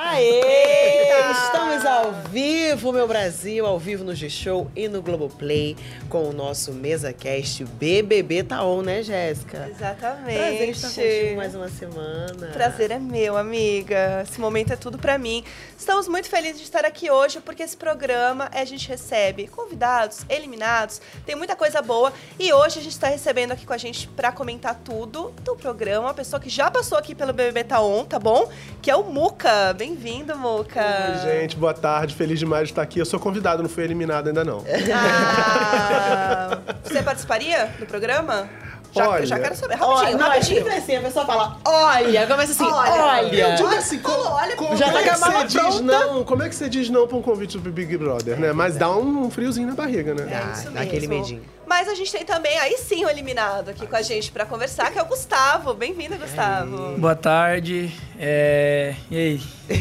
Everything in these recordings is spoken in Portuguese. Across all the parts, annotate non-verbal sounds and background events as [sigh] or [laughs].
Aê! Estamos ao vivo, meu Brasil, ao vivo no G-Show e no Globoplay com o nosso MesaCast BBB Tá On, né, Jéssica? Exatamente. Prazer estar contigo mais uma semana. Prazer é meu, amiga. Esse momento é tudo pra mim. Estamos muito felizes de estar aqui hoje porque esse programa a gente recebe convidados, eliminados, tem muita coisa boa e hoje a gente está recebendo aqui com a gente pra comentar tudo do programa, uma pessoa que já passou aqui pelo BBB Tá On, tá bom? Que é o Muca. Bem-vindo, Muca. Oi, gente, boa tarde. Feliz demais de estar aqui. Eu sou convidado, não fui eliminado ainda não. Ah, você participaria do programa? Já, Olha, já quero saber. Rapidinho, Olha, não, é rapidinho. sempre assim, a pessoa fala, olha, começa assim, olha. Eu digo assim, como, olha, como já tá é com a que você diz pronta. não? Como é que você diz não pra um convite do Big Brother, né? Mas dá um friozinho na barriga, né? É Ah, isso dá aquele mesmo. medinho. Mas a gente tem também, aí sim, o eliminado aqui com a gente pra conversar, que é o Gustavo. Bem-vindo, Gustavo. Boa tarde. É... E aí? [laughs]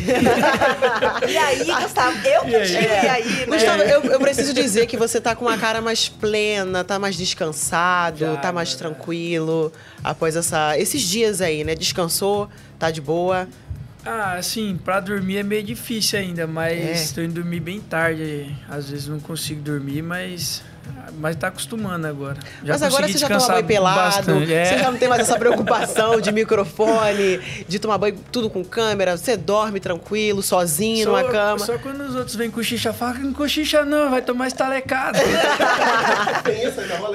E aí, Gustavo? Eu que E aí? digo, e aí, né? Gustavo, eu, eu preciso dizer que você tá com uma cara mais plena, tá mais descansado, Já, tá mais tranquilo após essa, esses dias aí, né? Descansou, tá de boa. Ah, assim, pra dormir é meio difícil ainda, mas É. tô indo dormir bem tarde. Às vezes não consigo dormir, mas... Mas tá acostumando agora. Já Mas agora você já toma banho pelado. É. você já não tem mais essa preocupação de [laughs] microfone, de tomar banho tudo com câmera, você dorme tranquilo, sozinho Só- numa cama. Só quando os outros vêm cochicha, fala que não cochicha não, vai tomar [laughs] aí, tá.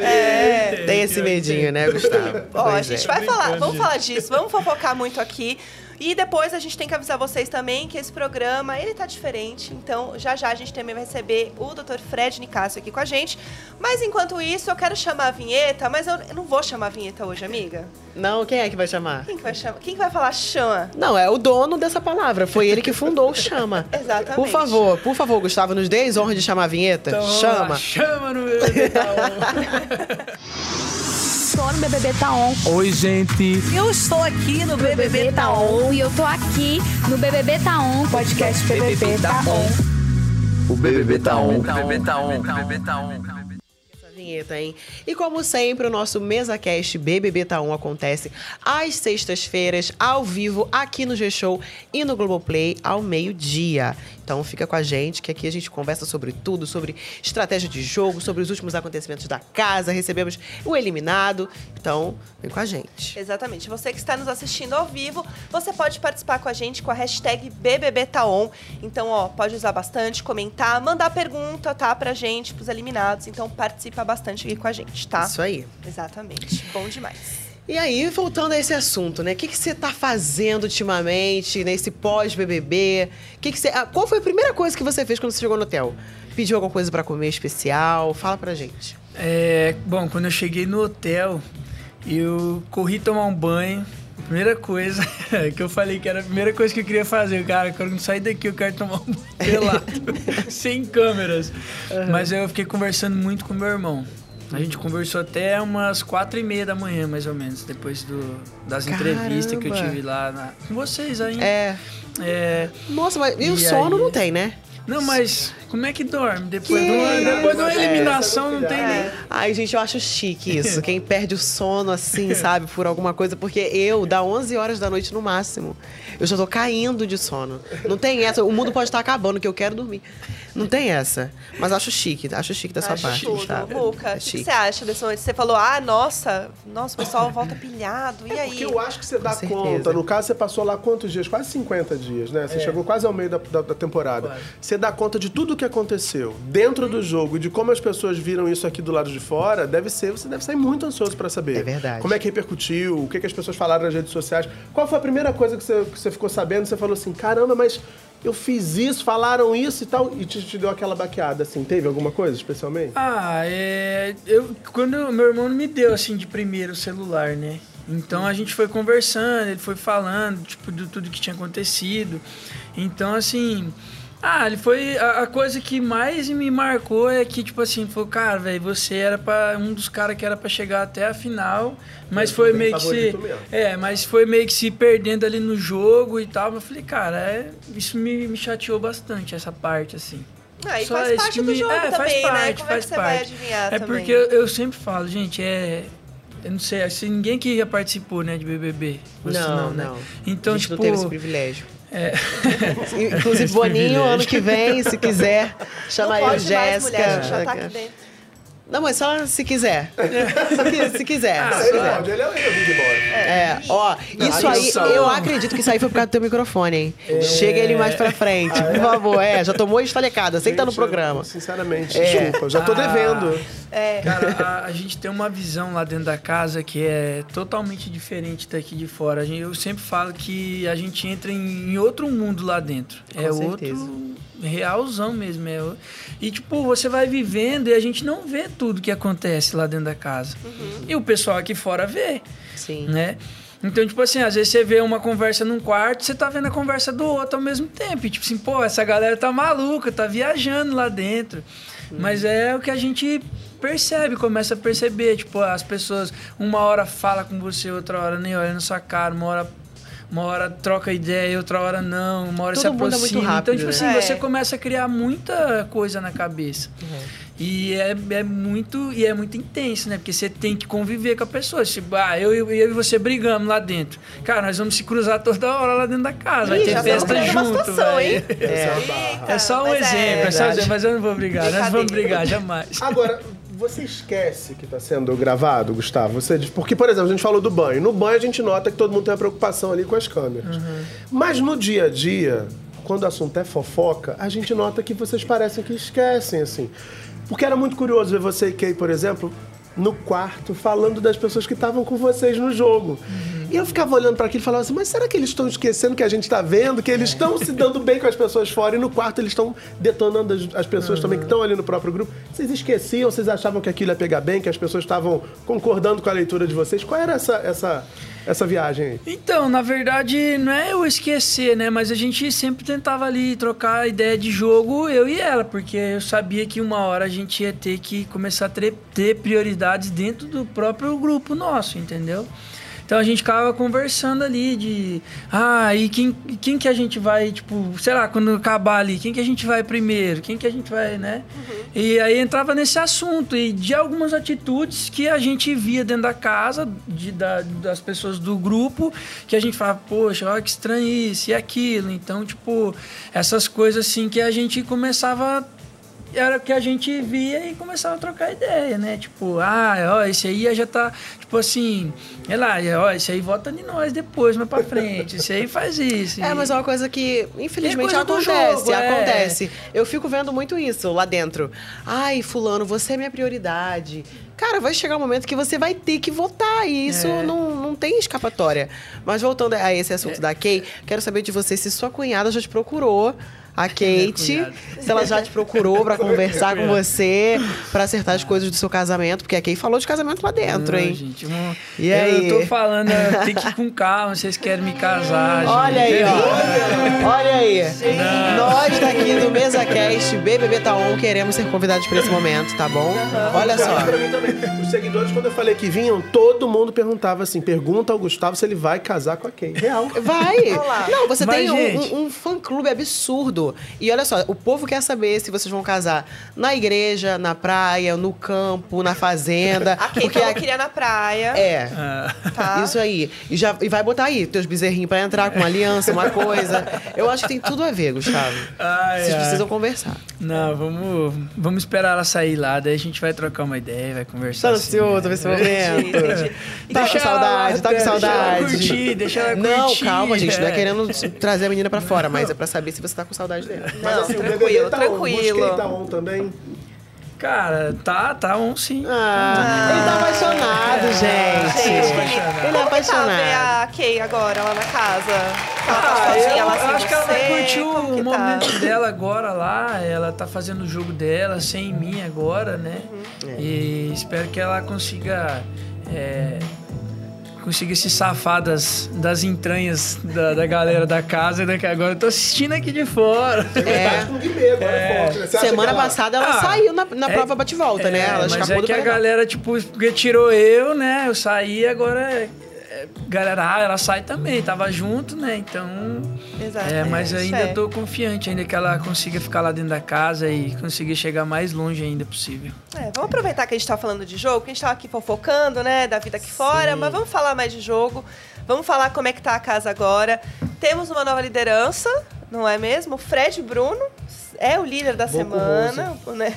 É, tem esse medinho, né, Gustavo? Ó, a gente é. vai falar, vamos falar disso, vamos fofocar muito aqui. E depois a gente tem que avisar vocês também que esse programa, ele tá diferente. Então, já já a gente também vai receber o Dr. Fred Nicásio aqui com a gente. Mas enquanto isso, eu quero chamar a vinheta, mas eu não vou chamar a vinheta hoje, amiga. Não, quem é que vai chamar? Quem que vai chamar? Quem que vai falar chama? Não, é o dono dessa palavra. Foi ele que fundou o Chama. [laughs] Exatamente. Por favor, por favor, Gustavo, nos dê honra de chamar a vinheta. Então, Chama. lá, chama no BBB [laughs] tá. Tô no BBB Tá On. Oi, gente. Eu estou aqui no BBB Tá On. E eu tô aqui no BBB Tá On. Podcast BBB Tá On. O BBB tá on, o BBB tá on, o BBB tá on. Essa vinheta, hein? E como sempre, o nosso MesaCast BBB Tá 1 acontece às sextas-feiras, ao vivo, aqui no G-Show e no Globoplay, ao meio-dia. Então fica com a gente, que aqui a gente conversa sobre tudo, sobre estratégia de jogo, sobre os últimos acontecimentos da casa, recebemos o eliminado. Então, vem com a gente. Exatamente. Você que está nos assistindo ao vivo, você pode participar com a gente com a hashtag BBBTaon. Então, ó, pode usar bastante, comentar, mandar pergunta, tá, pra gente, pros eliminados. Então, participa bastante aqui com a gente, tá? Isso aí. Exatamente. Bom demais. E aí, voltando a esse assunto, né? O que, que você tá fazendo ultimamente, nesse pós-BBB? Que que você... ah, Qual foi a primeira coisa que você fez quando você chegou no hotel? Pediu alguma coisa pra comer especial? Fala pra gente. É, bom, quando eu cheguei no hotel, eu corri tomar um banho. Primeira coisa [laughs] que eu falei que era a primeira coisa que eu queria fazer, cara, quando sair daqui eu quero tomar um banho [laughs] pelado, [laughs] sem câmeras. Mas aí eu fiquei conversando muito com meu irmão. A gente conversou até umas quatro e meia da manhã, mais ou menos, depois do, das entrevistas que eu Caramba. tive lá na- com vocês aí. É. É, Nossa, mas e o E sono aí? não tem, né? não, mas como é que dorme? Depois, Que de uma, depois de uma? É, eliminação não tem é. nem... Ai, gente, eu acho chique isso. [laughs] Quem perde o sono assim, sabe, por alguma coisa. Porque eu, dá 11 horas da noite no máximo, eu já tô caindo de sono. Não tem essa. O mundo pode estar acabando, que eu quero dormir. Não tem essa. Mas acho chique, acho chique da sua Acho parte, tudo. Gustavo. Muca, É o que você acha desse momento? Você falou, ah, nossa, nossa, o pessoal volta pilhado. E É aí? porque eu acho que você dá certeza. conta. No caso, você passou lá quantos dias? Quase 50 dias, né? Você chegou quase ao meio da, da- da temporada. Quase. Você dá conta de tudo o que aconteceu dentro do jogo e de como as pessoas viram isso aqui do lado de fora. Deve ser, você deve sair muito ansioso pra saber. É verdade. Como é que repercutiu, o que, que as pessoas falaram nas redes sociais. Qual foi a primeira coisa que você, que você ficou sabendo? Você falou assim: caramba, mas eu fiz isso, falaram isso e tal. E te, te deu aquela baqueada, assim. Teve alguma coisa especialmente? Ah, é. Eu, quando meu irmão me deu assim de primeiro o celular, né? Então a gente foi conversando, ele foi falando, tipo, de tudo que tinha acontecido. Então, assim. Ah, ele foi. A, a coisa que mais me marcou é que, tipo assim, falou, cara, velho, você era para um dos caras que era pra chegar até a final, mas Eu foi meio que se. mesmo. É, mas foi meio que se perdendo ali no jogo e tal. Eu falei, cara, é, isso me, me chateou bastante, essa parte, assim. Ah, e Só faz isso parte que do me- jogo é, faz também, né? parte, Como é faz que você vai parte. adivinhar É também? porque eu, eu sempre falo, gente, é. Eu não sei, se ninguém que já participou, né, de BBB. Você Não, né? não. Então, a gente tipo. não teve esse privilégio. É, [laughs] Inclusive, Boninho, ano que vem, se quiser, não chamaria o pode mais mulher, a gente já tá Jéssica. aqui dentro. Não, mas só se quiser. Se, qui- se quiser. se Ele quiser. pode, ele é o Big Boy. É, ó, isso Aí, só- eu acredito que isso aí foi por causa do teu microfone, hein? Chega ele mais pra frente, por favor. É, já tomou estalecada, aceita no Gente, programa. eu, Sinceramente, É. desculpa, já tô Ah. devendo. É. Cara, a, a gente tem uma visão lá dentro da casa que é totalmente diferente daqui de fora. Gente- eu sempre falo que a gente entra em, em outro mundo lá dentro. é certeza. outro realzão mesmo. É, e, tipo, você vai vivendo e a gente não vê tudo que acontece lá dentro da casa. E o pessoal aqui fora vê, Sim. né? Então, tipo assim, às vezes você vê uma conversa num quarto, você tá vendo a conversa do outro ao mesmo tempo. E, tipo assim, pô, essa galera tá maluca, tá viajando lá dentro. Mas é o que a gente percebe, começa a perceber. Tipo, as pessoas, uma hora fala com você, outra hora nem olha na sua cara, uma hora. Uma hora troca ideia, outra hora não, uma hora Tudo se muito aproxima. rápido, então, tipo né? assim, É. você começa a criar muita coisa na cabeça. E é, é muito e é muito intenso, né? Porque você tem que conviver com a pessoa. Tipo, ah, eu, eu, eu e você brigamos lá dentro. Cara, nós vamos se cruzar toda hora lá dentro da casa. Vai Ih, ter já estamos festa junto, situação, velho. hein? Eita, É só um mas exemplo, é, só um exemplo, mas eu não vou brigar. Nós vamos Brincadeira. brigar, jamais. Agora, você esquece que está sendo gravado, Gustavo? Você diz, porque, por exemplo, a gente falou do banho. No banho a gente nota que todo mundo tem uma preocupação ali com as câmeras. Mas no dia a dia, quando o assunto é fofoca, a gente nota que vocês parecem que esquecem, assim. Porque era muito curioso ver você e Kay, por exemplo, no quarto, falando das pessoas que estavam com vocês no jogo. E eu ficava olhando para aquilo e falava assim, mas será que eles estão esquecendo que a gente está vendo? Que eles estão se dando bem com as pessoas fora e no quarto eles estão detonando as, as pessoas também que estão ali no próprio grupo. Vocês esqueciam? Vocês achavam que aquilo ia pegar bem? Que as pessoas estavam concordando com a leitura de vocês? Qual era essa, essa, essa viagem aí? Então, na verdade, não é eu esquecer, né? Mas a gente sempre tentava ali trocar ideia de jogo, eu e ela, porque eu sabia que uma hora a gente ia ter que começar a ter prioridades dentro do próprio grupo nosso, entendeu? Então a gente ficava conversando ali de. Ah, e quem, quem que a gente vai, tipo, sei lá, quando acabar ali, quem que a gente vai primeiro? Quem que a gente vai, né? E aí entrava nesse assunto e de algumas atitudes que a gente via dentro da casa, de, da- das pessoas do grupo, que a gente falava, poxa, olha que estranho isso e aquilo. Então, tipo, essas coisas assim que a gente começava era o que a gente via e começava a trocar ideia, né? Tipo, ah, ó, esse aí já tá, tipo assim, sei lá, ó, esse aí vota em nós depois, mais pra frente, esse aí faz isso. É, mas é uma coisa que, infelizmente, É coisa acontece. jogo, é. acontece. Eu fico vendo muito isso lá dentro. Ai, fulano, você é minha prioridade. Cara, vai chegar um momento que você vai ter que votar. E isso É. não, não tem escapatória. Mas voltando a esse assunto da Kay, quero saber de você se sua cunhada já te procurou. A [laughs] Kate, cunhada. se ela já te procurou pra [laughs] conversar com você, pra acertar as coisas do seu casamento, porque a Kay falou de casamento lá dentro, Não, hein? gente, E eu aí? tô falando, eu tenho que ir com calma, vocês querem me casar, Olha aí, ó. Olha aí. Nós daqui do MesaCast BBB Taon queremos ser convidados para esse momento, tá bom? Olha só. Os seguidores, quando eu falei que vinham, todo mundo perguntava assim: pergunta ao Gustavo se ele vai casar com a Kay. Real. Vai! Não, você Mas, tem um- gente- um, um fã-clube absurdo. E olha só, o povo quer saber se vocês vão casar na igreja, na praia, no campo, na fazenda. A Kay porque a- que queria na praia. É. Ah, Tá? Isso aí. E, já, e vai botar aí teus bezerrinhos pra entrar com uma aliança, uma coisa. Eu acho que tem tudo a ver, Gustavo. ai, Vocês ai. precisam conversar. Não, vamos, vamos esperar ela sair lá, daí a gente vai trocar uma ideia, vai conversar. Tá assim, ansioso né? esse momento? entendi. Tá com Deixa ela saudade, tá com deixa ela saudade. curtir, deixa ela Não, curtir, calma, gente. Não é. querendo [laughs] trazer a menina pra fora, mas é pra saber se você tá com saudade dela. Mas Não, assim, o tranquilo, BBB tá on. tranquilo. Busquei tá on também. Cara, tá, tá um sim. Ah, ele tá apaixonado, gente. Gente, Ele é Como que tá apaixonado. ver a Kay agora lá na casa? Ela tá Ah, sozinha, eu, ela eu acho que ela vai você? curtir Como o tá? momento dela agora lá. Ela tá fazendo o jogo dela sem mim agora, né? Uhum. E espero que ela consiga. é, consiga se safar das, das entranhas da, da galera da casa, né? Que agora eu tô assistindo aqui de fora. É. Com o Guimê agora é forte, né? Semana ela- passada ela Ah, saiu na, na é- prova bate-volta, né? É, Ela mas escapou é que a galera, tipo, porque tirou eu, né? Eu saí, agora é, galera, ah, ela sai também, tava junto, né? Então. Exato. É, mas isso ainda é. tô confiante ainda que ela consiga ficar lá dentro da casa e conseguir chegar mais longe ainda possível. É, vamos aproveitar que a gente tá falando de jogo, que a gente tava aqui fofocando, né, da vida aqui fora, mas vamos falar mais de jogo. Vamos falar como é que tá a casa agora. Temos uma nova liderança, não é mesmo? Fred Bruno é o líder da Boco semana, né?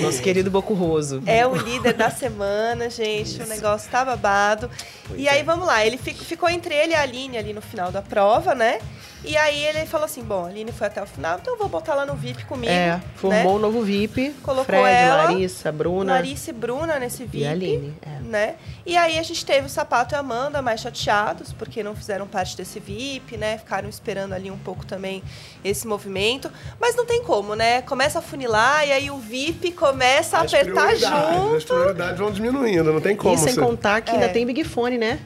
Nosso querido Bocurroso. É o líder da semana, gente. O negócio tá babado. e aí, vamos lá. Ele fi- ficou entre ele e a Aline ali no final da prova, né? E aí ele falou assim: bom, a Aline foi até o final, então eu vou botar lá no VIP comigo. É, formou né? um novo VIP. Colocou Fred, ela, Larissa, Bruna. Larissa e Bruna nesse VIP. E a Aline, é. Né? E aí a gente teve o Sapato e a Amanda mais chateados, porque não fizeram parte desse VIP, né? Ficaram esperando ali um pouco também esse movimento. Mas não tem como, né? Começa a funilar e aí o VIP começa a As apertar junto. As prioridades vão diminuindo, não tem como. e sem você- contar que ainda É. tem Big Fone, né?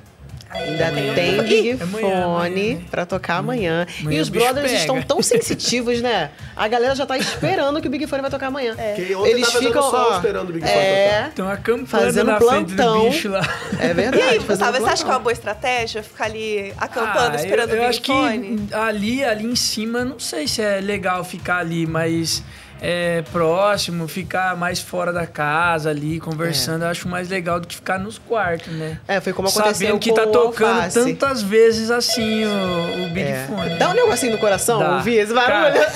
Ainda Amanhã. tem Big É amanhã, Fone amanhã, né? pra tocar amanhã. Amanhã e os brothers pega. estão tão [laughs] sensitivos, né? A galera já tá esperando que o Big Fone vai tocar amanhã. Porque ontem Eles ficam sol ó, esperando o Big Fone É, Estão acampando Fazendo na frente plantão. do bicho lá. é [laughs] E verdade. aí, fazendo Gustavo, você acha que é uma boa estratégia ficar ali acampando, Ah, esperando eu, eu o acho Big Fone? que ali, ali em cima, não sei se é legal ficar ali, mas é, próximo, ficar mais fora da casa ali, conversando, eu acho mais legal do que ficar nos quartos, né? É, foi como aconteceu Sabendo que com tá o tocando Alface. tantas vezes assim o, o Big É. Fone. Dá um negocinho no coração, Dá. ouvir esse barulho. Cara,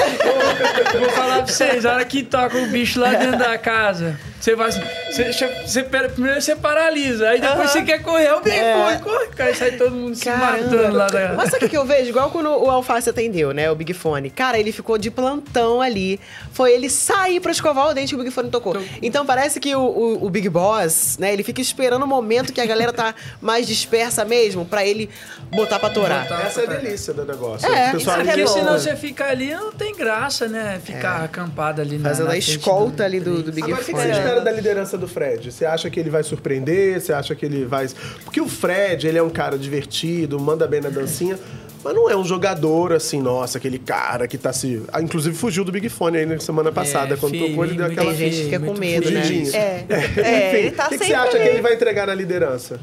vou, vou falar pra vocês, a hora que toca o bicho lá dentro da casa, você vai assim, você, você, primeiro você paralisa, aí depois você quer correr, o Big É. Fone, corre, cara, sai todo mundo se Caramba. matando lá da... Mas sabe o que eu vejo? Igual quando o Alface atendeu, né? O Big Fone. Cara, ele ficou de plantão ali. Foi ele sair pra escovar o dente que o Big Fone tocou. Então parece que o, o- o Big Boss, né? Ele fica esperando o momento que a galera tá mais dispersa mesmo pra ele botar pra torar. Botar. Essa é a delícia do negócio. É, pessoal isso é bom. Porque senão você fica ali, não tem graça, né? Ficar acampado ali na Fazendo na a frente escolta do- ali do, do Big Agora, Fone. Espera da liderança do Fred? Você acha que ele vai surpreender? Você acha que ele vai. Porque o Fred, ele é um cara divertido, manda bem na dancinha, mas não é um jogador assim, nossa, aquele cara que tá se. Ah, inclusive fugiu do Big Fone aí na semana passada. quando feio, tocou, ele deu aquela. Tem gente que fica com muito medo, né? fugidinha. É, [laughs] é, Enfim, ele tá o que, que você acha que ele vai entregar na liderança?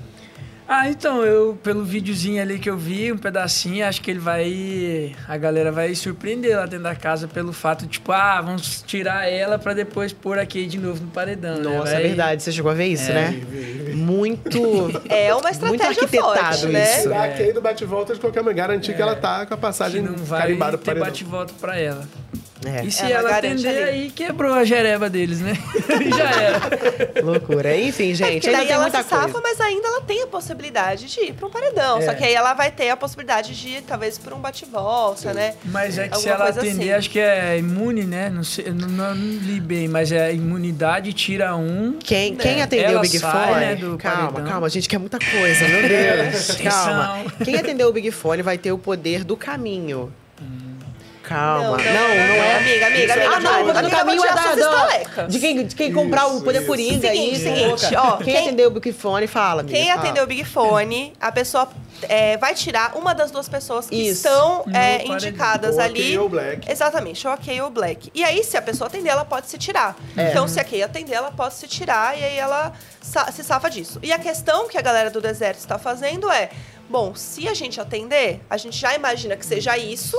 Ah, então, eu, pelo videozinho ali que eu vi, um pedacinho, acho que ele vai. A galera vai surpreender lá dentro da casa pelo fato, tipo, ah, vamos tirar ela pra depois pôr aqui de novo no paredão. né? Nossa, Vai- é verdade. Você chegou a ver isso, É, né? Muito. É uma Muito estratégia arquitetado forte, né? isso. Tirar a Kay do bate-volta de qualquer maneira, garantir que ela tá com a Que passagem não vai carimbada pro ter paredão. bate-volta pra ela. É, E se Ela ela atender ali. aí, quebrou a jereba deles, né? [laughs] Já era. loucura. Enfim, É gente, ainda daí tem ela muita se safa, coisa. mas ainda ela tem a possibilidade de ir pra um paredão. É. Só que aí ela vai ter a possibilidade de ir, talvez, por um bate-volta, né? Mas é que se Alguma ela coisa atender, assim. acho que é imune, né? Não, sei, não, não, não li bem, mas é imunidade, tira um. Quem, quem É, atendeu ela o Big Fone? né, calma, paredão. calma, gente, quer muita coisa, meu Deus. [laughs] calma. Quem atendeu o Big Fone vai ter o poder do caminho. Calma. Não, não, não, é. Amiga, amiga, amiga. Ah, não, o poder do amiga, caminho é tirar da, da- de quem, de quem comprar o poder isso. coringa aí. Seguinte, seguinte, louca. ó, quem, quem- atendeu o Big Fone, fala, amiga, Quem fala. atendeu o Big Fone, a pessoa é, vai tirar uma das duas pessoas que Isso. estão No é, indicadas ali. Kay ou o Black. Exatamente, ou a Kay ou o Black. E aí, se a pessoa atender, ela pode se tirar. É. Então, se a Kay atender, ela pode se tirar e aí ela sa- se safa disso. E a questão que a galera do deserto está fazendo é. Bom, se a gente atender, a gente já imagina que seja isso.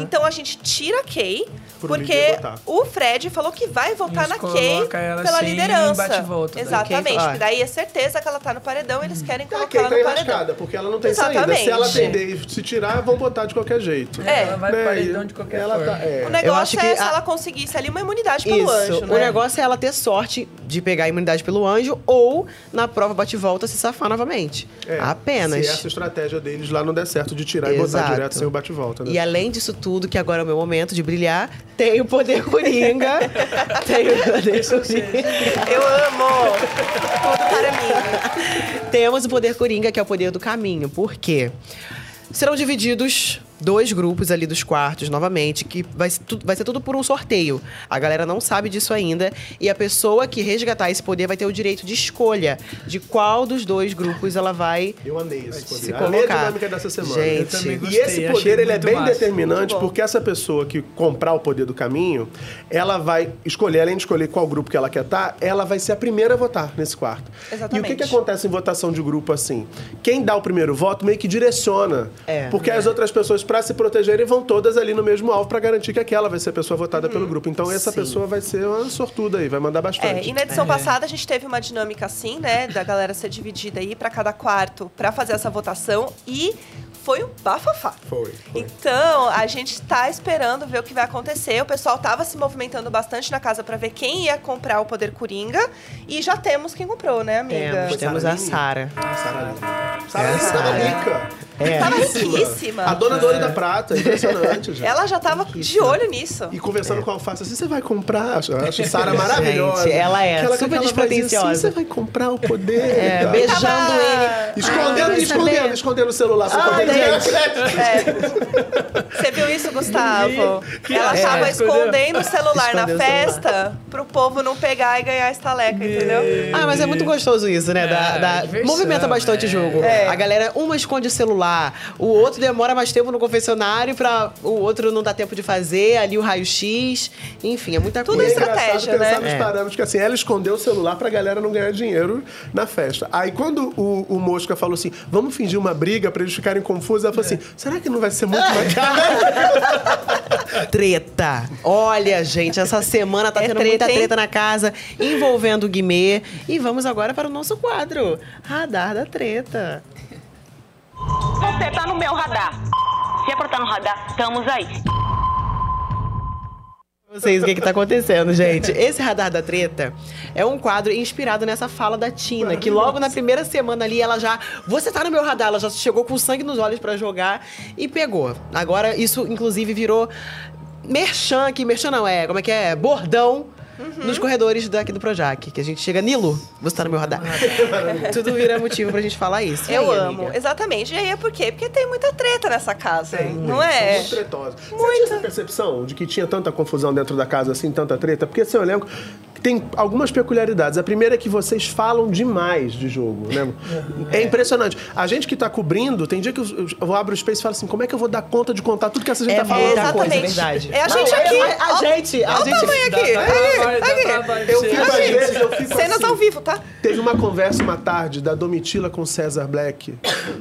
Então a gente tira a Kay, Pro porque o Fred falou que vai votar na Kay pela sem liderança. bate-volta, né? Exatamente, Kay- ah. porque daí é certeza que ela tá no paredão, eles querem A colocar Kay ela tá no paredão. enrascada, porque ela não tem saída. Exatamente. Se ela atender e se tirar, vão botar de qualquer jeito. É. Ela vai pro paredão de qualquer ela forma. Tá, é. O Eu negócio acho é que se a- ela conseguisse ali uma imunidade pelo Isso. anjo, O né? negócio é ela ter sorte de pegar a imunidade pelo anjo ou, na prova bate-volta, se safar novamente. É, Apenas. Se essa estratégia deles lá não der certo de tirar e Exato. botar direto sem o bate-volta, né? E além disso tudo, que agora é o meu momento de brilhar, tem o poder coringa. [laughs] tem o poder coringa. Eu amo! Tudo para mim. Temos o poder coringa, que é o poder do caminho. Por quê? Serão divididos dois grupos ali dos quartos novamente, que vai, ser tudo- vai ser tudo por um sorteio. A galera não sabe disso ainda. E a pessoa que resgatar esse poder vai ter o direito de escolha de qual dos dois grupos ela vai. Eu amei esse poder. Se Amei a colocar. dinâmica dessa semana. Gente. Eu também E gostei, esse poder ele é bem massa. determinante porque essa pessoa que comprar o poder do caminho, ela vai escolher, além de escolher qual grupo que ela quer estar, ela vai ser a primeira a votar nesse quarto. E o Exatamente. que, que acontece em votação de grupo assim? Quem dá o primeiro voto meio que direciona. É. porque as outras pessoas, para se protegerem, vão todas ali no mesmo alvo para garantir que aquela vai ser a pessoa votada pelo grupo. Então essa Sim. pessoa vai ser uma sortuda aí, vai mandar É, bastante. e na edição passada a gente teve uma dinâmica assim, né, da galera ser dividida aí pra cada quarto pra fazer essa votação e foi um bafafá. Foi, foi. Então, a gente tá esperando ver o que vai acontecer. O pessoal tava se movimentando bastante na casa pra ver quem ia comprar o poder Coringa e já temos quem comprou, né, amiga? Temos, temos a Sara Sara. Sara É, Lima tava Sara. rica. É. Tava riquíssima. A dona Da Prata, impressionante, [laughs] gente. Ela já tava de olho nisso. E conversando com a Alface assim, você vai comprar? Eu acho Sara maravilhosa. Gente, ela é Aquela- super vozinha despretensiosa. Assim, você vai comprar o poder. É, Tá. beijando Tava- ele. Escondendo, Ai, escondendo, escondendo o celular. Ah. É. [laughs] Você viu isso, Gustavo? Ela É, tava escondendo o celular na Escondeu o festa pro povo não pegar e ganhar a estaleca, entendeu? Ah, mas é muito gostoso isso, né? Da, É, da- diversão, movimenta bastante é. o jogo. É. A galera, uma esconde o celular, o outro demora mais tempo no confessionário pra o outro não dá tempo de fazer, ali o raio-x. Enfim, é muita Tudo é coisa. estratégia, engraçado pensar né? nos É. parâmetros, que assim, ela escondeu o celular pra galera não ganhar dinheiro na festa. Aí quando o, o Mosca falou assim, vamos fingir uma briga pra eles ficarem confusos, ela falou assim, será que não vai ser muito mais caro? [laughs] Treta. Olha, gente, essa semana tá É tendo treta, muita hein? treta na casa envolvendo o Guimê. E vamos agora para o nosso quadro, Radar da Treta. Você tá no meu radar. Se é pra estar no radar, estamos aí. vocês o que, tá acontecendo, gente. Esse Radar da Treta é um quadro inspirado nessa fala da Tina, que logo na primeira semana ali ela já. Você tá no meu radar, ela já chegou com sangue nos olhos pra jogar e pegou. Agora, isso, inclusive, virou merchan aqui. Merchan não, é. Como é que é? Bordão. Nos corredores daqui do Projac, que a gente chega, Nilo, você tá no meu radar. [laughs] Tudo vira motivo pra gente falar isso. Eu aí, amo. amiga? Exatamente. E aí é por quê? Porque tem muita treta nessa casa. Tem, não é? Muito tretosos. Você tinha essa percepção de que tinha tanta confusão dentro da casa, assim, tanta treta? Porque seu elenco tem algumas peculiaridades. A primeira é que vocês falam demais de jogo, né? É impressionante. A gente que tá cobrindo, tem dia que eu, eu abro o Space e falo assim, como é que eu vou dar conta de contar tudo que essa gente É tá falando? muita coisa, Exatamente. verdade. É a gente Não, aqui. A, a gente, a Olha o gente. tamanho aqui. Eu fico, às vezes, eu fico Cenas assim. ao vivo, tá? Teve uma conversa uma tarde da Domitila com César Black,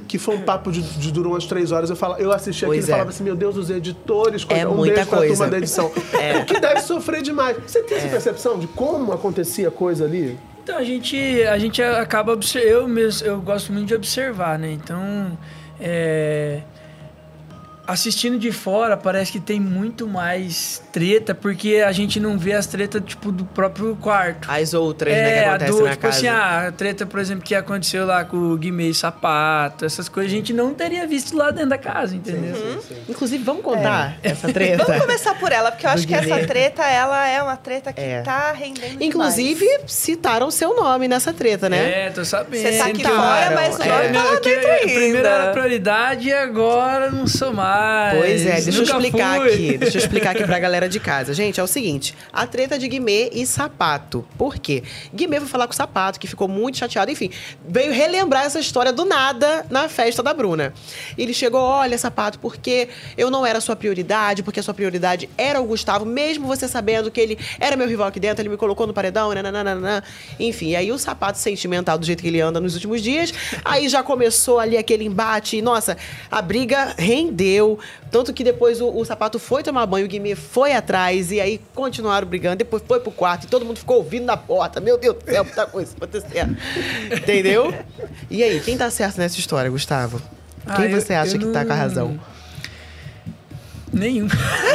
que foi um papo de, de durou umas três horas. Eu, fala, eu assisti aquilo e é. falava assim: meu Deus, os editores, coisa, É um muita beijo pra coisa. turma da edição. [laughs] É. Que deve sofrer demais. Você tem essa percepção de como acontecia a coisa ali? Então a gente, a gente acaba eu mesmo, eu gosto muito de observar, né? Então, é, assistindo de fora parece que tem muito mais treta porque a gente não vê as tretas tipo do próprio quarto. As outras, né, que É, a acontecem do, na tipo casa. assim, ah, a treta, por exemplo, que aconteceu lá com o Guimê e Sapato, essas coisas a gente não teria visto lá dentro da casa, entendeu? Inclusive, vamos contar essa treta? Vamos começar por ela, porque eu Do acho que essa Guimê. treta, ela é uma treta que É. tá rendendo Inclusive, citaram seu nome nessa treta, né? É, tô sabendo. Você tá aqui Sentaram, fora, mas o é. nome tá lá Porque dentro ainda. Primeiro era prioridade e agora não sou mais. Pois é, deixa eu explicar fui. aqui. Deixa eu explicar aqui pra [laughs] galera de casa. Gente, é o seguinte: a treta de Guimê e Sapato. Por quê? Guimê foi falar com o Sapato, que ficou muito chateado. Enfim, veio relembrar essa história do nada na festa da Bruna. Ele chegou: olha, Sapato, porque eu não era sua prioridade, porque a sua prioridade era o Gustavo, mesmo você sabendo que ele era meu rival aqui dentro, ele me colocou no paredão, nananana. Enfim, aí o Sapato sentimental do jeito que ele anda nos últimos dias, aí já começou ali aquele embate. E, nossa, a briga rendeu. Tanto que depois o, o sapato foi tomar banho, o Guimê foi atrás, e aí continuaram brigando. Depois foi pro quarto e todo mundo ficou ouvindo na porta. Meu Deus do céu, muita coisa acontecendo. Entendeu? E aí, quem tá certo nessa história, Gustavo? Quem Ah, eu- você acha eu que tá com a não- razão? Nenhum.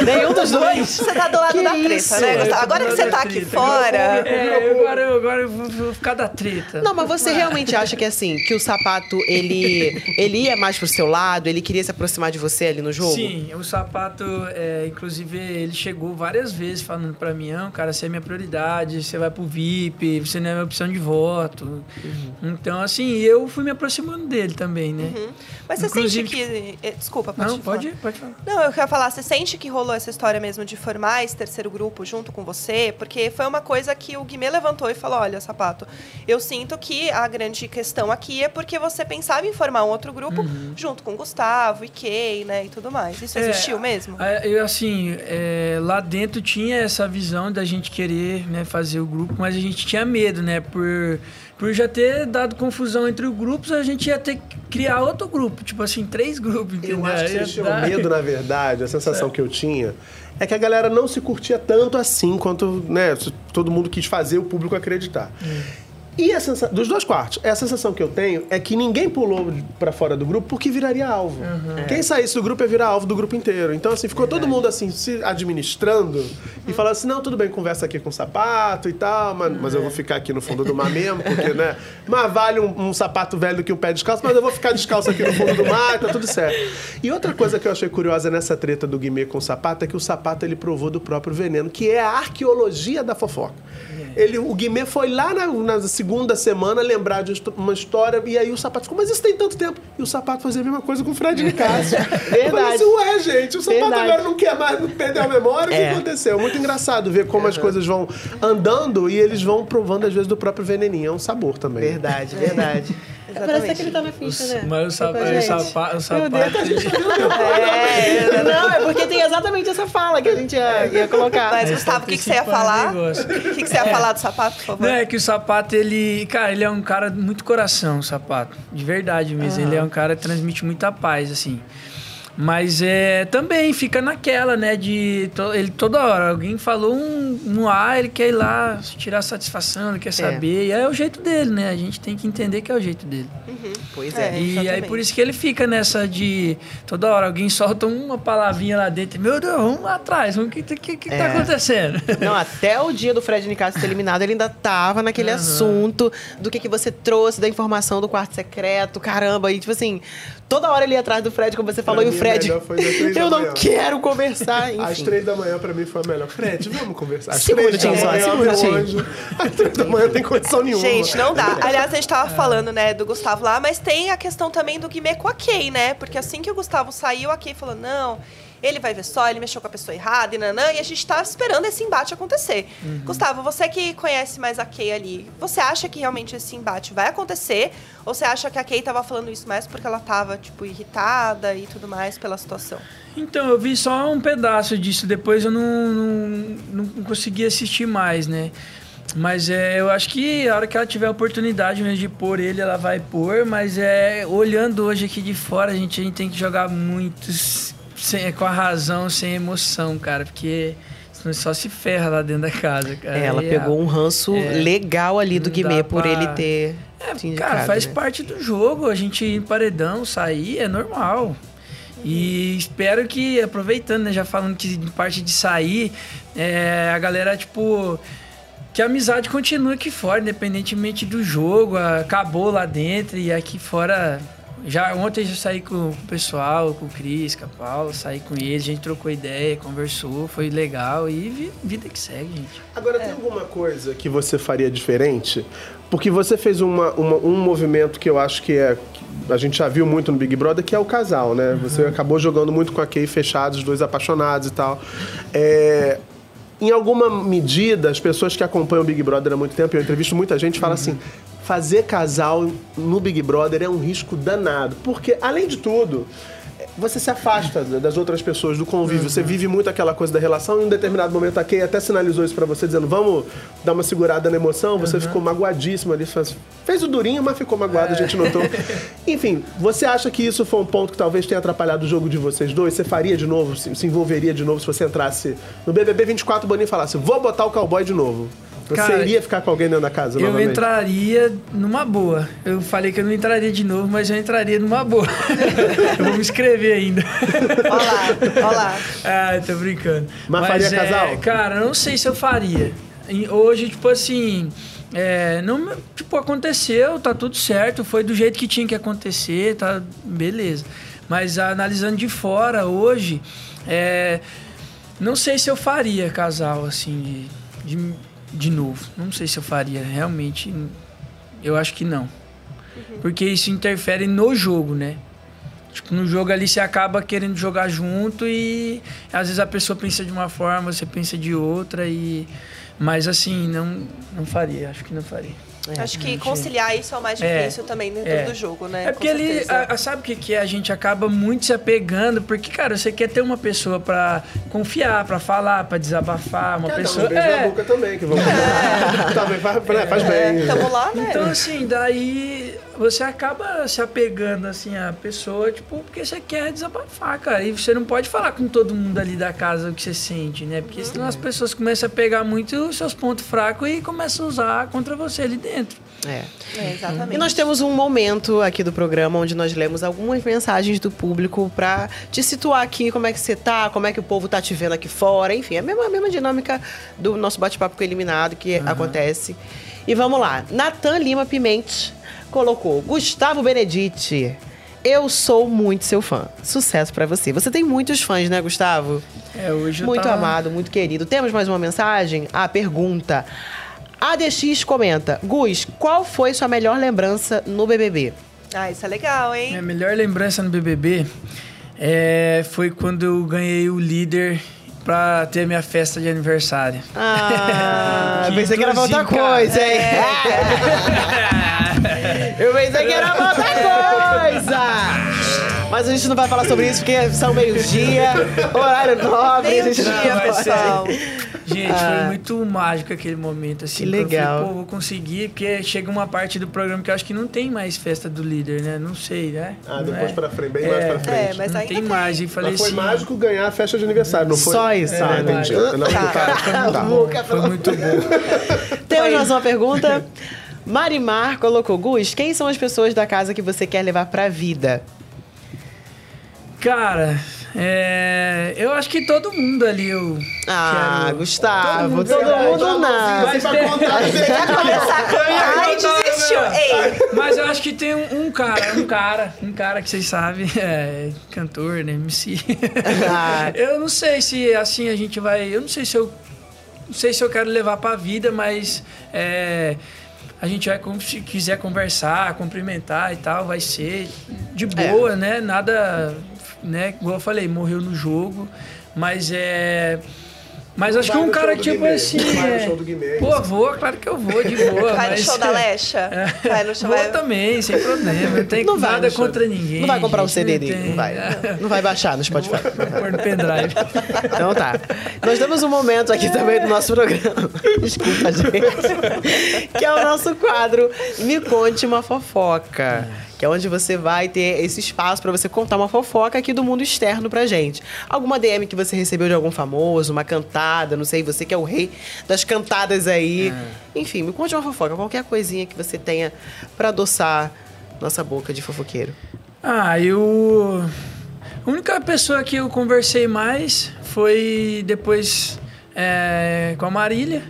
Nenhum dos dois? Você tá do lado Que da treta, isso? né, Agora que você tá aqui treta. fora. É, agora, eu- agora eu vou, vou ficar da treta. Não, mas você realmente acha que assim, que o sapato, ele, ele ia mais pro seu lado, ele queria se aproximar de você ali no jogo? Sim, o sapato, é, inclusive, ele chegou várias vezes falando pra mim, não, cara, você é minha prioridade, você vai pro VIP, você não é minha opção de voto. Uhum. Então, assim, eu fui me aproximando dele também, né? Mas você Inclusive- sente que. eh, Desculpa, pode Não, falar. pode, pode falar. Não, eu quero falar, você sente que rolou essa história mesmo de formar esse terceiro grupo junto com você? Porque foi uma coisa que o Guimê levantou e falou: olha, sapato, eu sinto que a grande questão aqui é porque você pensava em formar um outro grupo Uhum. junto com o Gustavo e Kay, né? E tudo mais. Isso É, existiu mesmo? É, Eu, assim, é, lá dentro tinha essa visão da gente querer né, fazer o grupo, mas a gente tinha medo, né? Por, por já ter dado confusão entre os grupos, a gente ia ter que criar outro grupo, tipo assim, três grupos, entendeu? Eu acho que vocês tinham medo, na verdade, a sensação que eu tinha é que a galera não se curtia tanto assim quanto né, todo mundo quis fazer o público acreditar. E a sensação, dos dois quartos, a sensação que eu tenho é que ninguém pulou pra fora do grupo porque viraria alvo. Quem saísse do grupo ia virar alvo do grupo inteiro. Então, assim, ficou todo mundo assim, se administrando e falando assim: não, tudo bem, conversa aqui com o sapato e tal, mas, mas eu vou ficar aqui no fundo do mar mesmo, porque, né? [laughs] Mas vale um, um sapato velho do que um pé descalço, mas eu vou ficar descalço aqui no fundo do mar, tá tudo certo. E outra coisa que eu achei curiosa nessa treta do Guimê com o sapato é que o sapato ele provou do próprio veneno, que é a arqueologia da fofoca. Ele, o Guimê foi lá na, na segunda semana lembrar de uma história e aí o sapato ficou, mas isso tem tanto tempo. E o sapato fazia a mesma coisa com o Fred Nicásio. [laughs] Eu falei assim, ué, gente, o sapato Verdade. agora não quer mais, não perdeu a memória, o É. que aconteceu? Muito engraçado ver como as coisas vão andando e eles vão provando, às vezes, do próprio veneninho. É um sabor também. Verdade, verdade. Exatamente. Parece que ele tá na ficha, né? Mas o sapato, Gente. o sapato, o sapato É, Não, é porque tem exatamente essa fala que a gente ia, ia colocar. Mas, É, Gustavo, o que, que você ia falar? O que, que você ia falar do sapato, por favor? Não, é que o sapato, ele. Cara, ele é um cara muito coração, o sapato. De verdade mesmo. Ele é um cara que transmite muita paz, assim. Mas é também fica naquela, né? De to- ele toda hora, alguém falou um, um A, ele quer ir lá tirar satisfação, ele quer saber. E é o jeito dele, né? A gente tem que entender que é o jeito dele. Pois É. é. E aí exatamente. por isso que ele fica nessa de toda hora alguém solta uma palavrinha lá dentro. Meu Deus, vamos lá atrás, o que, que, que tá É. acontecendo? Não, até o dia do Fred Nicasso ser eliminado, ele ainda tava naquele assunto do que, que você trouxe, da informação do quarto secreto, caramba. E, tipo assim, toda hora ele ia atrás do Fred, como você falou, e o Fred. [laughs] Eu não manhã." quero conversar. [laughs] Às Enfim. três da manhã, pra mim, foi a melhor. Fred, vamos conversar. Às três da só, manhã, meu. Às três da manhã não tem condição nenhuma. Gente, não dá. [laughs] Aliás, a gente tava falando, né, do Gustavo lá, mas tem a questão também do Guimê com a Kay, né? Porque assim que o Gustavo saiu, a Kay falou, não, ele vai ver só, ele mexeu com a pessoa errada e nanã, e a gente tá esperando esse embate acontecer. Gustavo, você que conhece mais a Kay ali, você acha que realmente esse embate vai acontecer? Ou você acha que a Kay tava falando isso mais porque ela tava, tipo, irritada e tudo mais pela situação? Então, eu vi só um pedaço disso, depois eu não, não, não consegui assistir mais, né? Mas é, eu acho que a hora que ela tiver a oportunidade mesmo de pôr ele, ela vai pôr, mas é olhando hoje aqui de fora, a gente, a gente tem que jogar muito s- sem, com a razão, sem emoção, cara, porque senão só se ferra lá dentro da casa, cara. É, ela E, pegou ah, um ranço é, legal ali do Guimê por pra- ele ter. É, te cara, faz né? parte do jogo. A gente ir em paredão, sair, é normal. E espero que, aproveitando, né, já falando que de parte de sair, é, a galera, tipo, que a amizade continue aqui fora, independentemente do jogo. Acabou lá dentro e aqui fora. Já, ontem eu já saí com o pessoal, com o Cris, com a Paula, saí com eles, a gente trocou ideia, conversou, foi legal e vi- vida que segue, gente. Agora, tem alguma coisa que você faria diferente? Porque você fez uma- uma- um movimento que eu acho que é. que a gente já viu muito no Big Brother, que é o casal, né? Você acabou jogando muito com a Kay fechados, os dois apaixonados e tal. É, em alguma medida, as pessoas que acompanham o Big Brother há muito tempo, eu entrevisto muita gente, fala assim: fazer casal no Big Brother é um risco danado. Porque, além de tudo, você se afasta das outras pessoas, do convívio. Você vive muito aquela coisa da relação. Em um determinado momento, a Kay até sinalizou isso pra você, dizendo: vamos dar uma segurada na emoção. Você ficou magoadíssimo ali. Fez, fez o durinho, mas ficou magoado, a gente notou. [laughs] Enfim, você acha que isso foi um ponto que talvez tenha atrapalhado o jogo de vocês dois? Você faria de novo, se, se envolveria de novo se você entrasse no BBB 24 Boninho e falasse: vou botar o cowboy de novo? Você Cara, iria ficar com alguém dentro da casa Eu novamente? entraria numa boa. Eu falei que eu não entraria de novo, mas eu entraria numa boa. [laughs] eu vou me inscrever ainda. Olha lá, olha lá. Ah, tô brincando. Mas faria é, casal? Cara, eu não sei se eu faria. Hoje, tipo assim, é, não, tipo, aconteceu, tá tudo certo, foi do jeito que tinha que acontecer, tá beleza. Mas analisando de fora hoje, é, não sei se eu faria casal assim de, de, de novo. Não sei se eu faria, realmente. Eu acho que não. Porque isso interfere no jogo, né? Tipo, no jogo ali você acaba querendo jogar junto e às vezes a pessoa pensa de uma forma, você pensa de outra e mas assim, não não faria, acho que não faria. Acho que conciliar isso é o mais É. difícil também dentro É. do jogo, né? É porque certeza. a- a- sabe o que, que é? A gente acaba muito se apegando, porque, cara, você quer ter uma pessoa pra confiar, pra falar, pra desabafar, uma dar pessoa. um beijo na É. boca também, que vamos... [laughs] também faz, né, faz bem. Tamo lá, né? Então, assim, daí você acaba se apegando, assim, à pessoa, tipo, porque você quer desabafar, cara. E você não pode falar com todo mundo ali da casa o que você sente, né? Porque senão as pessoas começam a pegar muito os seus pontos fracos e começam a usar contra você ali dentro. É. É, exatamente. E nós temos um momento aqui do programa onde nós lemos algumas mensagens do público pra te situar aqui, como é que você tá, como é que o povo tá te vendo aqui fora, enfim, é a mesma, a mesma dinâmica do nosso bate-papo com o eliminado que acontece. E vamos lá. Natan Lima Pimente colocou: Gustavo Benedite. Eu sou muito seu fã. Sucesso pra você. Você tem muitos fãs, né, Gustavo? É, hoje eu Muito tava- amado, muito querido. Temos mais uma mensagem? Ah, pergunta. ADX comenta: Gus, qual foi sua melhor lembrança no BBB? Ah, isso é legal, hein? Minha melhor lembrança no BBB é, foi quando eu ganhei o líder pra ter minha festa de aniversário. Ah, [laughs] Que pensei que era outra coisa, hein? [laughs] Eu pensei que era outra coisa! Mas a gente não vai falar sobre isso porque são meio-dia, horário nobre. a gente não Meio-dia, vai- pessoal. Gente, foi muito mágico aquele momento, assim. Que que eu falei, legal. Pô, vou conseguir, porque chega uma parte do programa que eu acho que não tem mais festa do líder, né? Não sei, né? Ah, Não depois é? pra frente, bem É, mais pra frente. É, mas não ainda tem mais. E falei Mas foi assim, mágico ganhar a festa de aniversário, não foi? Só isso, Ah, né? entendi. Não, tá, tá. Boca, foi muito bom. [laughs] Temos mais uma pergunta. Marimar colocou: Gus, quem são as pessoas da casa que você quer levar pra vida? Cara, é, eu acho que todo mundo ali eu Ah, quero. Gustavo, todo verdade. mundo não. Mas tem- Começar a cantar, ai, desistiu. Ei, Mas eu acho que tem um, um cara, um cara, um cara que vocês sabem, [laughs] é cantor, né, MC. Ah. eu não sei se assim a gente vai, eu não sei se eu não sei se eu quero levar pra vida, mas é, a gente vai se quiser conversar, cumprimentar e tal, vai ser de boa, né? Nada, né, igual eu falei, morreu no jogo, mas é mas acho que Vai um no cara tipo Guimê. assim, Vai no é, show do Guimê. pô, vou, claro que eu vou, de boa. vai no mas- show da [laughs] Lecha? Vai no show Vou vai... também, sem problema. Não tem [laughs] Não vai nada no contra ninguém. Não vai comprar o gente, CD não dele, não vai. [laughs] Não vai baixar no Spotify. Vou pôr no pendrive. Então tá. Nós temos um momento aqui também do nosso programa. Desculpa, gente. Que é o nosso quadro Me Conte uma Fofoca. Que é onde você vai ter esse espaço pra você contar uma fofoca aqui do mundo externo pra gente. Alguma DM que você recebeu de algum famoso, uma cantada, não sei, você que é o rei das cantadas aí. Enfim, me conte uma fofoca, qualquer coisinha que você tenha pra adoçar nossa boca de fofoqueiro. Ah, eu. A única pessoa que eu conversei mais foi depois é, com a Marília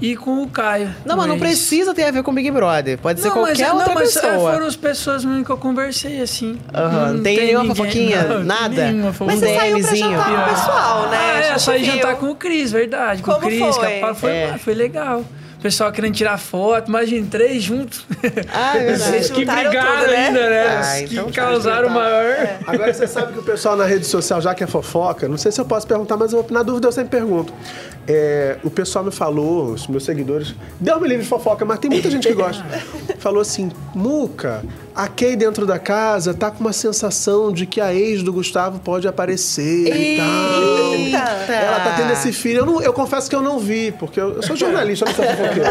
e com o Caio. Não, mas não precisa ter a ver com Big Brother. Pode ser Não, qualquer mas, é- outra não, mas é, pessoa. foram as pessoas mesmo que eu conversei, assim. Aham, não tem nenhuma ninguém- fofoquinha? não, tem Nada? Nenhuma Mas fofoquinha. Mas você saiu pra jantar com o pessoal, né? Ah, é, saí jantar com o Cris, verdade. Com Como o Cris, foi? foi, É. foi legal. Pessoal querendo tirar foto, imagina, três juntos. Ah, é. Eles que brigaram tudo, né? ainda, né? Ah, que então tá, causaram o maior. Agora você sabe que o pessoal na rede social já quer fofoca. Não sei se eu posso perguntar, mas eu, na dúvida eu sempre pergunto. É, o pessoal me falou, os meus seguidores, deu me livre de fofoca, mas tem muita gente que gosta. [laughs] Falou assim, Muca, a Kay dentro da casa tá com uma sensação de que a ex do Gustavo pode aparecer e tal. Eita. Ela tá tendo esse filho. Eu, não- eu confesso que eu não vi, porque eu, eu sou jornalista, eu não sou fofoqueiro.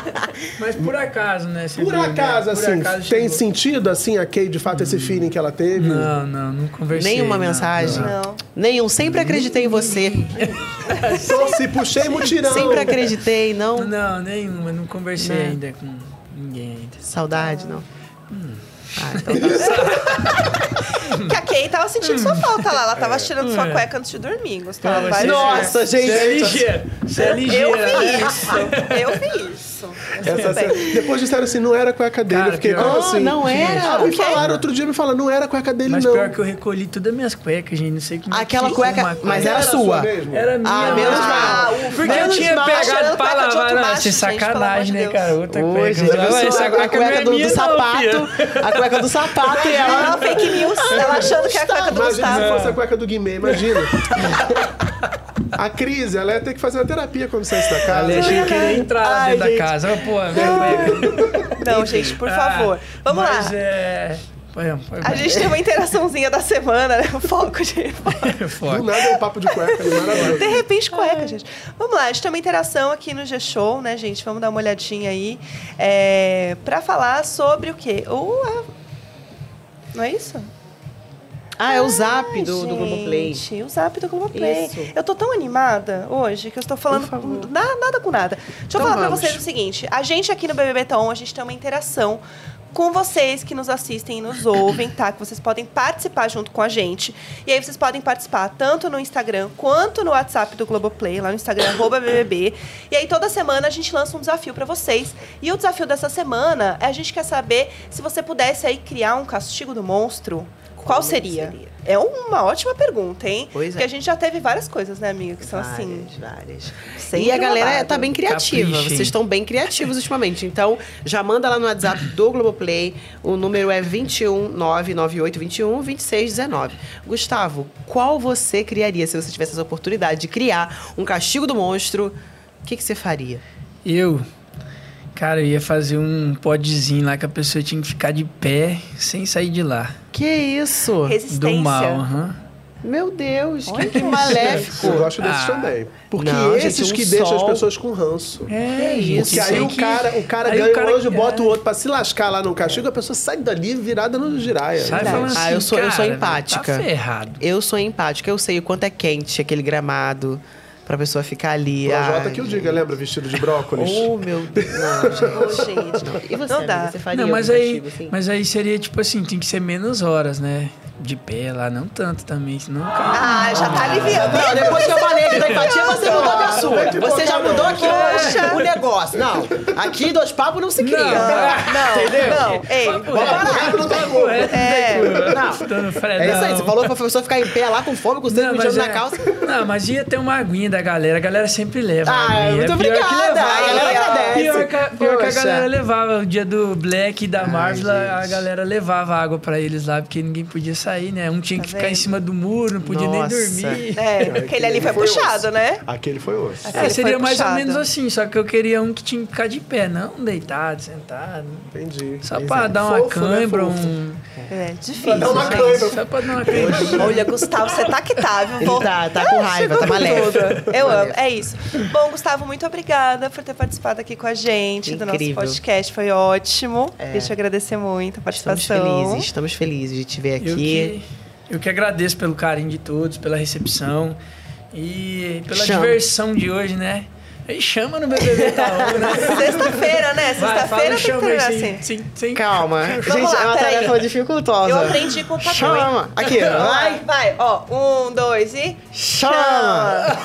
[laughs] Mas por acaso, né? Por viu, né? acaso, Por assim, acaso tem chegou. sentido, assim, a Kay, de fato, esse feeling que ela teve? Não, não, não conversei. Nenhuma não, mensagem? não. Não. Nenhum. Sempre acreditei em você. [laughs] Torci, puxei mutirão. Sempre acreditei, não. Não, nenhuma, não conversei Né? ainda com ninguém ainda. Saudade, não. Ah, então tá. [laughs] Que a Kay tava sentindo sua falta lá. Ela tava tirando sua É. cueca antes de dormir, Vai- Nossa, gente. Você é ligeira. Você é Eu ligeira, vi né? isso. Eu vi isso. Essa cena- Depois disseram assim, não era a cueca dele. Cara, eu fiquei pior- como Ah, assim? não era? Ah, me O quê? falaram outro dia, me falaram, não era a cueca dele, Mas não. pior que eu recolhi todas as minhas cuecas, gente. Não sei como é que Aquela ficou cueca, uma mas era sua. mesmo? Era minha. Ah, menos mas- mal. Porque eu Menos tinha mal, pegado pra cueca de lavar. outro Não, macho, sem gente, pelo amor de sacanagem, né, cara? Outra Ô, cueca. gente, a pessoa- essa a cueca é do, minha, do não, sapato. filha. A cueca do sapato e ela. Ah, fake news. Ela achando que é a cueca do Imagina se Gustavo. fosse a cueca do Guimê, imagina. [laughs] a crise, ela ia ter que fazer uma terapia quando saísse da casa. Ali, achei que ele ia entrar lá dentro gente. da casa. Ó, Pô, cueca. Não, gente, por favor. Ah, Vamos mas lá. é... Foi, foi A gente tem uma interaçãozinha da semana, né? O foco de. [laughs] Do foda. nada é um papo de cueca, ali, maravilhoso. De repente, cueca, gente. Vamos lá, a gente tem uma interação aqui no G-Show, né, gente? Vamos dar uma olhadinha aí. É, pra falar sobre o quê? O, a- Não é isso? Ah, é o zap Ai, do, do Globoplay. Gente, o zap do Globoplay. Isso. Eu tô tão animada hoje que eu estou falando na- nada com nada. Deixa eu Então falar pra vamos. vocês o seguinte: a gente aqui no BBB Taon, a gente tem uma interação com vocês que nos assistem e nos [coughs] ouvem, tá? Que vocês podem participar junto com a gente. E aí vocês podem participar tanto no Instagram quanto no WhatsApp do Globoplay, lá no Instagram, [coughs] arroba BBB. E aí toda semana a gente lança um desafio pra vocês. E o desafio dessa semana, é a gente quer saber se você pudesse aí criar um castigo do monstro. Qual seria? seria? É uma ótima pergunta, hein? Pois é. Porque a gente já teve várias coisas, né, amiga? Que são assim. Várias, várias. sempre E a galera tá bem criativa. Caprichem. Vocês estão bem criativos ultimamente. Então, já manda lá no WhatsApp do Globoplay. O número é 21 99821 2619. Gustavo, qual você criaria se você tivesse essa oportunidade de criar um castigo do monstro? O que, que você faria? Eu, cara, eu ia fazer um podzinho lá que a pessoa tinha que ficar de pé sem sair de lá. Que isso? Resistência. Do mal, aham. Meu Deus, que, que Eu maléfico. gosto desses Ah. também. Porque Não, esses gente, um que deixam as sol. pessoas com ranço. É isso, Porque aí sei o que- cara, o cara aí ganha o cara- um anjo, bota é. o outro pra se lascar lá no castigo, a pessoa sai dali virada no giraia. Sai falando assim, Ah, eu sou- eu sou cara, empática. Tá ferrado. Eu sou empática, eu sei o quanto é quente aquele gramado pra pessoa ficar ali. Projota Ai, que eu diga, lembra? Vestido de brócolis. [laughs] Oh, meu Deus. [laughs] Não, gente. Ô, gente. Não. E você, Não dá. amiga, Você faria Não, mas aí, castigo, assim? mas aí seria tipo assim, tem que ser menos horas, né? De pé lá, não tanto também, senão o cara... Ah, já tá aliviando. Não, depois que eu falei da empatia, você mudou de assunto. Você já mudou aqui Poxa. o negócio. Não, aqui dois papos não se cria. Não, Entendeu? não. Ei, Vamos parar. não tá bom. é. Não, é isso aí. Você falou pra pessoa ficar em pé lá com fome, com sede, Não, mijando na é- calça. Não, mas ia ter uma aguinha da galera. A galera sempre leva. Ah, aguinha. muito É pior que obrigada. levava. A galera agradece. Pior que, a- pior que a galera levava. O dia do Black e da Marvel, a galera levava água pra eles lá, porque ninguém podia sair, né? Um tinha que ficar em cima do muro, não podia Nossa. nem dormir. É, aquele ali foi Foi puxado, osso. né? Aquele foi osso. É, Ele seria foi mais ou puxado. menos assim, só que eu queria um que tinha que ficar de pé, não deitado, sentado. Entendi. Só pra dar uma Fofo, né? cãibra, um. É, difícil. dar uma cãibra. Só pra dar uma cãibra. Olha, Gustavo, você tá que tá, viu? Ele tá, tá com raiva, tá maléfico. Eu amo, é isso. Bom, Gustavo, muito obrigada por ter participado aqui com a gente do nosso podcast. Foi ótimo. É. Deixa eu agradecer muito a Estamos participação. felizes, estamos felizes de te ver Eu aqui. que, eu que agradeço pelo carinho de todos, pela recepção e pela Chama. diversão de hoje, né? Aí chama no BBB tá né? [laughs] Sexta-feira, né? Sexta-feira tem que aí, terminar sem, assim. sem, sem- Calma. Vamos Gente, lá, é uma tarefa dificultosa. Eu aprendi com o Tatu, hein? Chama. Aqui, vai. Vai. Ó, um, dois e... Chama.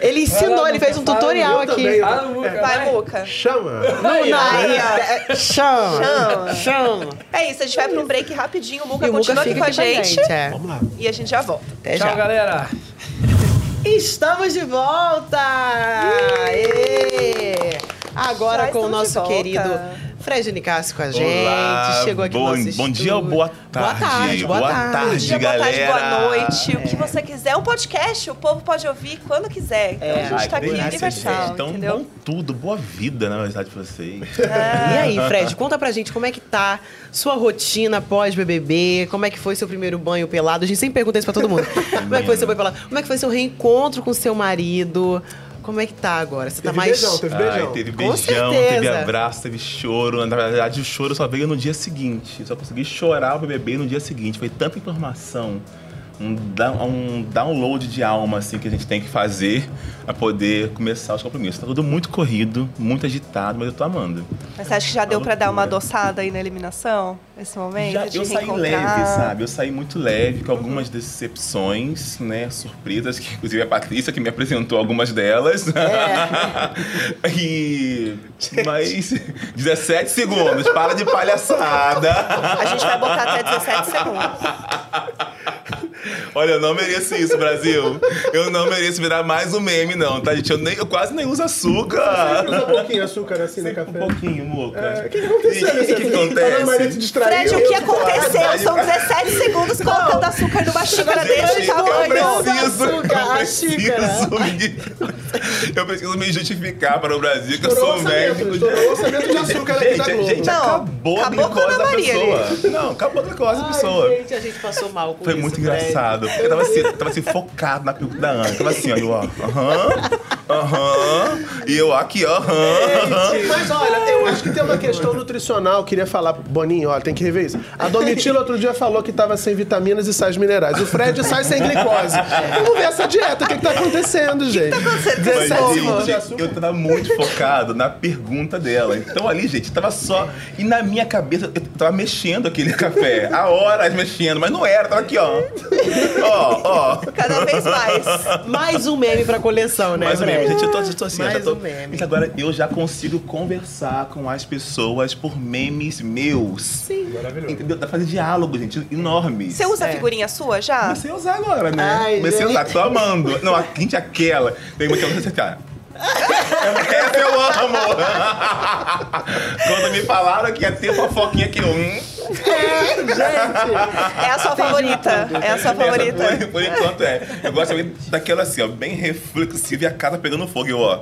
Ele ensinou, ele fez um tutorial aqui. Vai, Muca. Chama. Aí, ó. É, Chama. Chama. Chama. É isso, a gente vai pra um break rapidinho. O Muca Muca continua aqui fica com a gente. é. Vamos lá. E a gente já volta. Tchau, galera. Estamos de volta! Aê! Agora Já com o nosso querido Fred Nicásio com a gente. Olá, Chegou aqui bom, no nosso bom dia ou boa tarde? Boa tarde, boa, Boa tarde. tarde. Dia, boa tarde, galera. boa noite. O que você quiser. É um podcast, o povo pode ouvir quando quiser. Então É. a gente Ai, tá aqui universal. Então, entendeu? bom tudo, boa vida, na verdade, pra vocês. E aí, Fred, conta pra gente como é que tá sua rotina pós-BBB, como é que foi seu primeiro banho pelado? A gente sempre pergunta isso pra todo mundo. como é que foi seu banho pelado? Como é que foi seu reencontro com seu marido? Como é que tá agora? Você tá Teve mais... beijão, teve Ai, beijão. teve Com beijão, teve abraço, teve choro. Na verdade, o choro só veio no dia seguinte. Eu só consegui chorar o bebê no dia seguinte. Foi tanta informação, um, um download de alma assim que a gente tem que fazer pra poder começar os compromissos. Tá tudo muito corrido, muito agitado, mas eu tô amando. Mas você acha que já deu pra dar uma adoçada aí na eliminação? Nesse momento? Já, eu saí leve, sabe? Eu saí muito leve, com algumas decepções, né? Surpresas, que inclusive a Patrícia que me apresentou algumas delas. [laughs] e. Mas. 17 segundos, para de palhaçada. A gente vai botar até 17 segundos. [laughs] [laughs] Olha, eu não mereço isso, Brasil. Eu não mereço virar mais um meme, não, tá, gente? Eu, nem, eu quase nem uso açúcar. Usa um pouquinho açúcar assim no Um café. pouquinho, Moca. É, O que que aconteceu O que, que Maria acontece? distraiu. Fred, o que aconteceu? São 17 segundos colocando açúcar numa xícara desse Gente, eu tamanho. preciso, açúcar, [laughs] eu a preciso, xícara. me, eu preciso me justificar para o Brasil que eu Estourou sou o orçamento, médico. estourou o orçamento de açúcar aqui da Gente, Globo. gente, Não, acabou acabou com a glicose da pessoa. Não, acabou a glicose da pessoa. Gente, a gente passou mal com Foi muito engraçado. Eu tava assim, tava assim, focado na pergunta da Ana. Eu Tava assim, ó, eu, ó, aham, aham. E eu aqui, ó, aham. Mas olha, eu acho que tem uma questão nutricional. Eu queria falar, Boninho, ó, tem que rever isso. A Domitila outro dia falou que tava sem vitaminas e sais minerais. O Fred sai sem glicose. Vamos ver essa dieta, o que, que tá acontecendo, gente? Mas, 17 segundos de gente, eu tava muito focado na pergunta dela. Então ali, gente, tava só. E na minha cabeça, eu tava mexendo aquele café. Há horas mexendo, mas não era, tava aqui, ó. Ó, ó. Cada vez mais. Mais um meme pra coleção, né, Mais um Fred? meme. Gente, eu tô, eu tô assim, eu Mais já tô. um meme. Gente, agora eu já consigo conversar com as pessoas por memes meus. Sim. Maravilhoso. Entendeu? Dá pra fazer diálogo, gente, enormes. Você usa É. figurinha sua já? Comecei a usar agora, né? Ai, Comecei a gente. usar, tô amando. Não, a gente, aquela. Tem uma que eu não sei se. Essa eu amo! [laughs] Quando me falaram que ia ter fofoquinha que eu. Hum, É a sua favorita. É a sua favorita. essa, por, por enquanto é. Eu gosto muito daquela assim, ó, bem reflexiva e a casa pegando fogo, eu, ó.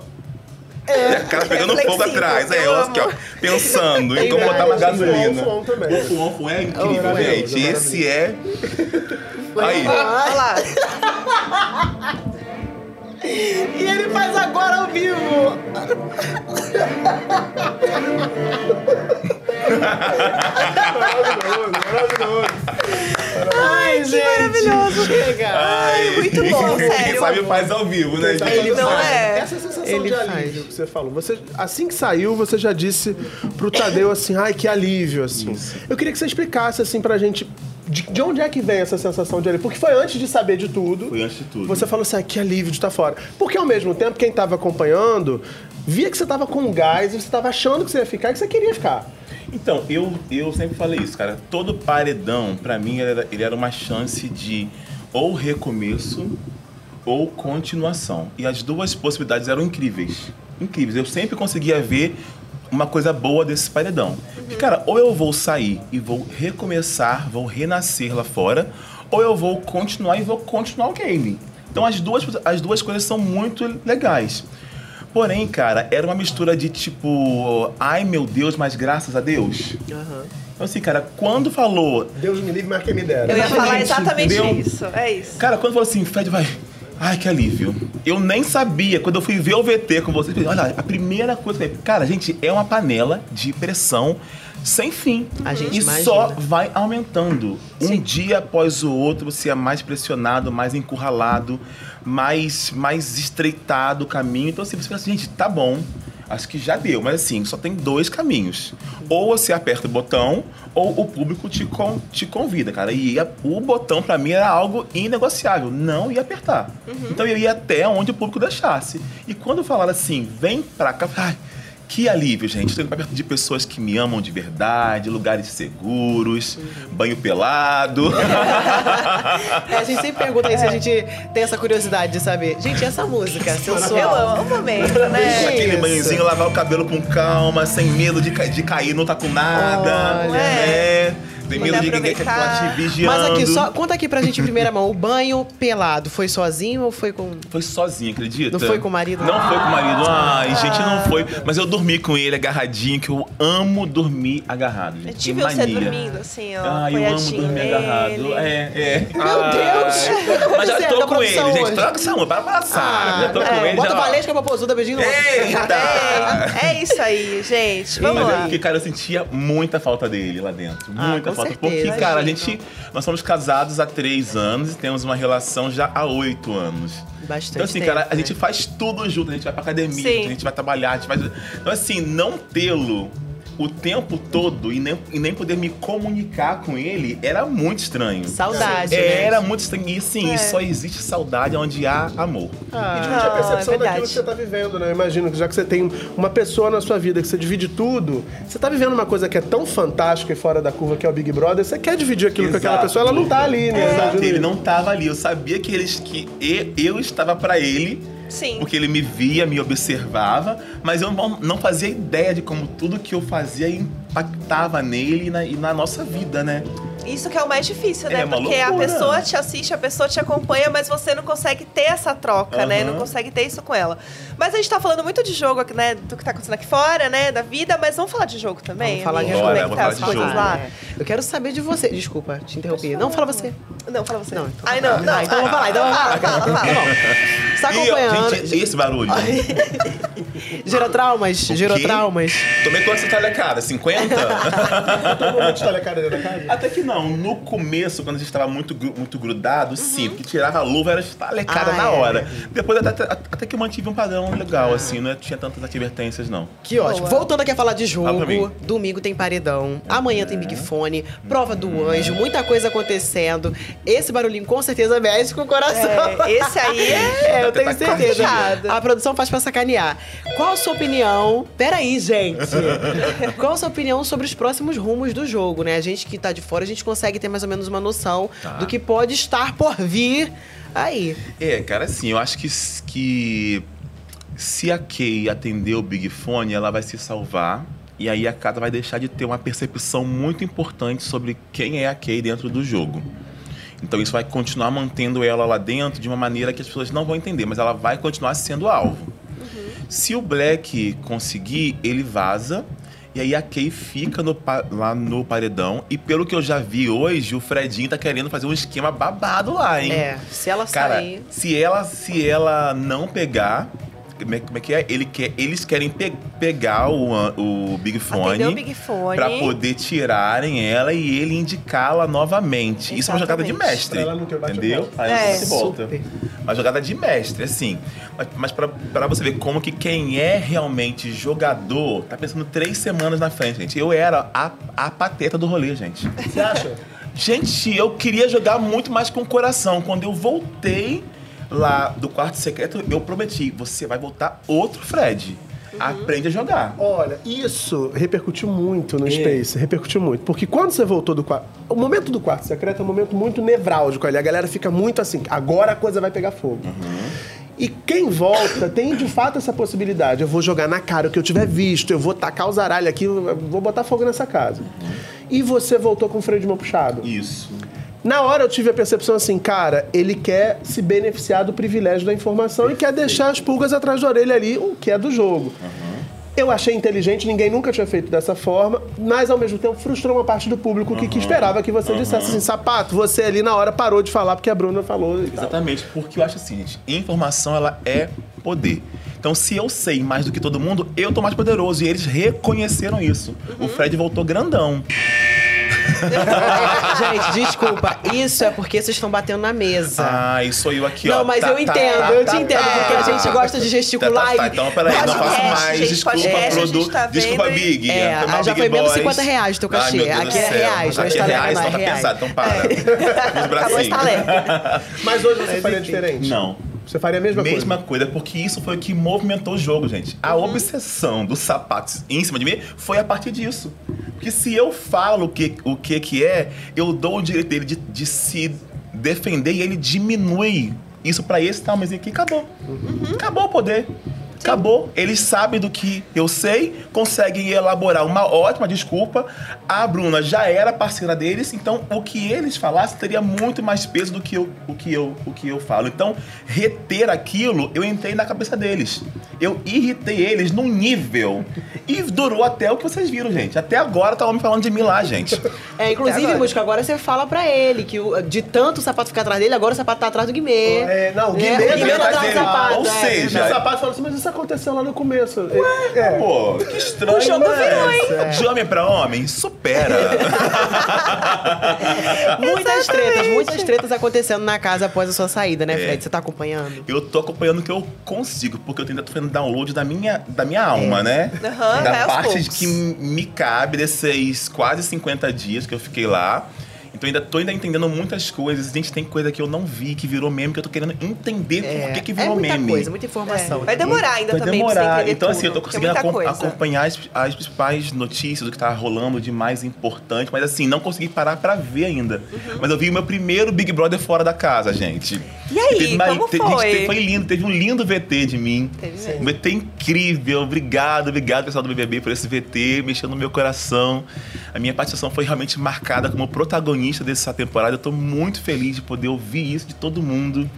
E a cara pegando fogo reflexivo, atrás. É, eu eu aqui, ó, pensando em como É, botar uma o gasolina. O Fuon é incrível, maravilhoso, gente. é Esse é. Aí. Olha lá. [laughs] E ele faz agora ao vivo. Maravilhoso, maravilhoso. Ai, gente. maravilhoso. Chega. Ai, muito bom, Quem sério. sabe faz ao vivo, né? Ele Não faz. é? Essa sensação Ele de faz. alívio que você falou. Você, assim que saiu, você já disse pro Tadeu assim, ai, que alívio, assim. Eu queria que você explicasse, assim, pra gente, de, de onde é que vem essa sensação de alívio? Porque foi antes de saber de tudo. Foi antes de tudo. Você falou assim, ah, que alívio de estar fora. Porque ao mesmo tempo, quem tava acompanhando, via que você tava com gás, e você tava achando que você ia ficar e que você queria ficar. Então, eu, eu sempre falei isso, cara. Todo paredão, pra mim, ele era, ele era uma chance de ou recomeço ou continuação. E as duas possibilidades eram incríveis. Incríveis. Eu sempre conseguia ver uma coisa boa desse paredão. Que, cara, ou eu vou sair e vou recomeçar, vou renascer lá fora, ou eu vou continuar e vou continuar o game. Então as duas, as duas coisas são muito legais. Porém, cara, era uma mistura de tipo, ai meu Deus, mas graças a Deus. Então, assim, cara, quando falou. Deus me livre, mas quem me dera. Eu ia falar Exatamente, entendeu? isso. É isso. Cara, quando falou assim, Fred, vai. Ai, que alívio. Eu nem sabia, quando eu fui ver o VT com vocês, olha, a primeira coisa que eu falei, cara, gente, é uma panela de pressão sem fim. A gente e imagina. só vai aumentando. Um dia após o outro, você é mais pressionado, mais encurralado, mais, mais estreitado o caminho. Então, assim, você fala assim, gente, tá bom. Acho que já deu, mas assim, só tem dois caminhos. Ou você aperta o botão, ou o público te, con- te convida, cara. E ia- o botão, pra mim, era algo inegociável. Não ia apertar. Então eu ia até onde o público deixasse. E quando falaram assim, vem pra cá, ai, Que alívio, gente. Estou indo pra perto de pessoas que me amam de verdade, lugares seguros, banho pelado. [laughs] É, a gente sempre pergunta aí se a gente tem essa curiosidade de saber. Gente, essa música, sensual. Eu amo o momento, né? Aquele Isso. banhozinho, lavar o cabelo com calma, sem medo de, de cair, não tá com nada. Olha. né? Tem medo Poder de ninguém que tá aproveitar. te vigiando. Mas aqui, só, conta aqui pra gente em primeira mão. O banho pelado foi sozinho ou foi com. Foi sozinho, acredita? Não foi com o marido? Não foi com o marido. Ai, gente, não foi. Mas eu dormi com ele agarradinho, que eu amo dormir agarrado. A Gente. Que viu você dormindo, assim, ó. Ai, eu amo dormir nele. agarrado. É, é. Meu Ai. Deus! Mas já Você é tô com ele, produção gente. hoje. Troca essa uma, para passar. já tô com é, ele. bota já, que é popozuda, beijinho. Eita! [laughs] É, é isso aí, gente. Vamos Mas é lá. porque, cara, eu sentia muita falta dele lá dentro. Ah, Muita com falta. certeza. Porque, cara, a gente. Nós somos casados há três anos e temos uma relação já há oito anos. Bastante Então, assim, tempo, cara, a né? gente faz tudo junto. A gente vai pra academia, Sim. a gente vai trabalhar, a gente faz. Então, assim, não tê-lo o tempo todo e nem, e nem poder me comunicar com ele era muito estranho. Saudade, É, né? Era muito estranho. E assim, É. só existe saudade onde há amor. E dividir a Não, percepção é daquilo que você tá vivendo, né? Eu imagino que já que você tem uma pessoa na sua vida que você divide tudo, você tá vivendo uma coisa que é tão fantástica e fora da curva que é o Big Brother, você quer dividir aquilo com aquela Exato. pessoa, ela não tá ali, né? Exato, ele não tava ali. Eu sabia que eles que e- eu estava pra ele, Sim. porque ele me via, me observava, mas eu não, fazia ideia de como tudo que eu fazia impactava nele e na, e na nossa vida, né? Isso que é o mais difícil, né? É uma Porque a pessoa te assiste, a pessoa te acompanha, mas você não consegue ter essa troca, né? Aham. Não consegue ter isso com ela. Mas a gente tá falando muito de jogo aqui, né? Do que tá acontecendo aqui fora, né? Da vida, mas vamos falar de jogo também? Vamos falar de jogo. Como é que tá vamos as falar de coisas jogo. lá? Eu quero saber de você. Desculpa, te interrompi. Não, fala você. Não, fala você. Não, então Ai, não, não. Ah, então vamos falar, então vamos falar. Fala, fala, [laughs] Tá fala. bom. Você tá E, acompanhando. gente, esse barulho. Gerou traumas? Gerou traumas? Tomei quanto essa talecada? 50? Todo mundo cara dentro da casa? Até que não. No começo, quando a gente estava muito, muito grudado, sim, porque tirava a luva era estalecada Ah, na é. hora. Depois até, até que eu mantive um padrão legal, assim, não tinha tantas advertências, não. Que ótimo. Boa. Voltando aqui a falar de jogo, domingo tem paredão, amanhã tem Big Fone, prova do anjo, muita coisa acontecendo. Esse barulhinho com certeza mexe com o coração. É, esse aí [laughs] é. É, eu tenho Tá certeza. complicado. A produção faz pra sacanear. Qual a sua opinião? Peraí, gente. [laughs] Qual a sua opinião sobre os próximos rumos do jogo, né? A gente que tá de fora, a gente consegue ter mais ou menos uma noção Tá. do que pode estar por vir aí. É, cara, assim, eu acho que, que se a Kay atender o Big Fone, ela vai se salvar. E aí a casa vai deixar de ter uma percepção muito importante sobre quem é a Kay dentro do jogo. Então isso vai continuar mantendo ela lá dentro de uma maneira que as pessoas não vão entender, mas ela vai continuar sendo alvo. Se o Black conseguir, ele vaza. E aí a Kay fica no lá no paredão. E pelo que eu já vi hoje, o Fredinho tá querendo fazer um esquema babado lá, hein? É, se ela Cara, sair. se ela, se ela não pegar. Como é, como é que é? Ele quer, eles querem pe- pegar o, o Big Fone. O Big Fone. Pra poder tirarem ela e ele indicá-la novamente. Isso é uma jogada de Exatamente. mestre. Pra ela não ter o bate entendeu? Aí É, você volta. super. Uma jogada de mestre, assim. Mas, mas pra, pra você ver como que quem é realmente jogador tá pensando três semanas na frente, gente. Eu era a, a pateta do rolê, gente. Você acha? Gente, eu queria jogar muito mais com o coração. Quando eu voltei lá do quarto secreto, eu prometi: você vai voltar outro Fred. Aprende a jogar. Olha, isso repercutiu muito no É. Space, repercutiu muito. Porque quando você voltou do quarto. O momento do quarto secreto é um momento muito nevrálgico ali. A galera fica muito assim, agora a coisa vai pegar fogo. E quem volta tem de fato essa possibilidade. Eu vou jogar na cara o que eu tiver visto, eu vou tacar o zaralho aqui, vou botar fogo nessa casa. E você voltou com o freio de mão puxado. Isso. Na hora eu tive a percepção assim, cara, ele quer se beneficiar do privilégio da informação e quer deixar as pulgas atrás da orelha ali, o que é do jogo. Eu achei inteligente, ninguém nunca tinha feito dessa forma, mas ao mesmo tempo frustrou uma parte do público que, que esperava que você dissesse assim, sapato, você ali na hora parou de falar porque a Bruna falou. E tal. Exatamente, porque eu acho assim, gente, informação ela é poder. Então, se eu sei mais do que todo mundo, eu tô mais poderoso. E eles reconheceram isso. O Fred voltou grandão. [laughs] Gente, desculpa. Isso é porque vocês estão batendo na mesa. Ah, e sou eu aqui, ó. não, mas Tá, eu tá, entendo, tá, eu tá, te entendo, tá. porque a gente gosta de gesticular Tá, tá, tá. e. Então, peraí, não faço mais. gente, Desculpa, produto. tá Desculpa, Big. É, mal, já Big foi menos Boys. 50 reais teu cachê. Ai, Aqui é reais, não é Aqui é reais, não, é não tá pensado. Então para. Bracinhos. talento. Mas hoje você faria diferente? Não. Você faria a mesma, Mesma coisa? coisa, porque isso foi o que movimentou o jogo, gente. A obsessão dos sapatos em cima de mim foi a partir disso. Porque se eu falo o que, o que que é, eu dou o direito dele de, de se defender e ele diminui isso pra esse tal, mas aqui acabou. Acabou o poder. Acabou. Eles sabem do que eu sei, conseguem elaborar uma ótima desculpa. A Bruna já era parceira deles, então o que eles falassem teria muito mais peso do que eu, o, que eu, o que eu falo. Então, reter aquilo, eu entrei na cabeça deles. Eu irritei eles num nível. E durou até o que vocês viram, gente. Até agora tá homem falando de mim lá, gente. É, inclusive, agora. Música, agora você fala pra ele que o- de tanto o sapato ficar atrás dele, agora o sapato tá atrás do Guimê. É, não, o? Guimê O Guimê tá não atrás do dele. sapato. Ou é. seja, O sapato falou assim, mas isso aconteceu lá no começo. É. Pô, que estranho, O jogo né? virou, hein? De homem pra homem, supera. [laughs] Muitas tretas, muitas tretas acontecendo na casa após a sua saída, É. né, Fred? Você tá acompanhando? Eu tô acompanhando o que eu consigo, porque eu ainda tô fazendo download da minha, da minha alma, né? Aham, vai da parte que me cabe desses quase 50 dias que eu fiquei lá. Então ainda tô ainda entendendo muitas coisas. Gente, tem coisa que eu não vi, que virou meme, que eu tô querendo entender por que, que é virou muita meme. coisa, muita informação. Vai demorar ainda Vai também você demorar. Então, assim, eu tô tudo, é conseguindo acom- acompanhar as, as principais notícias do que tá rolando de mais importante, mas assim, não consegui parar pra ver ainda. Uhum. Mas eu vi o meu primeiro Big Brother fora da casa, gente. E aí, Teve uma- como te- foi? gente, foi lindo, teve um lindo VT de mim. Teve mesmo. Um VT incrível. Obrigado, obrigado, pessoal do BBB, por esse VT, mexendo no meu coração. A minha participação foi realmente marcada como protagonista dessa temporada. Eu tô muito feliz de poder ouvir isso de todo mundo.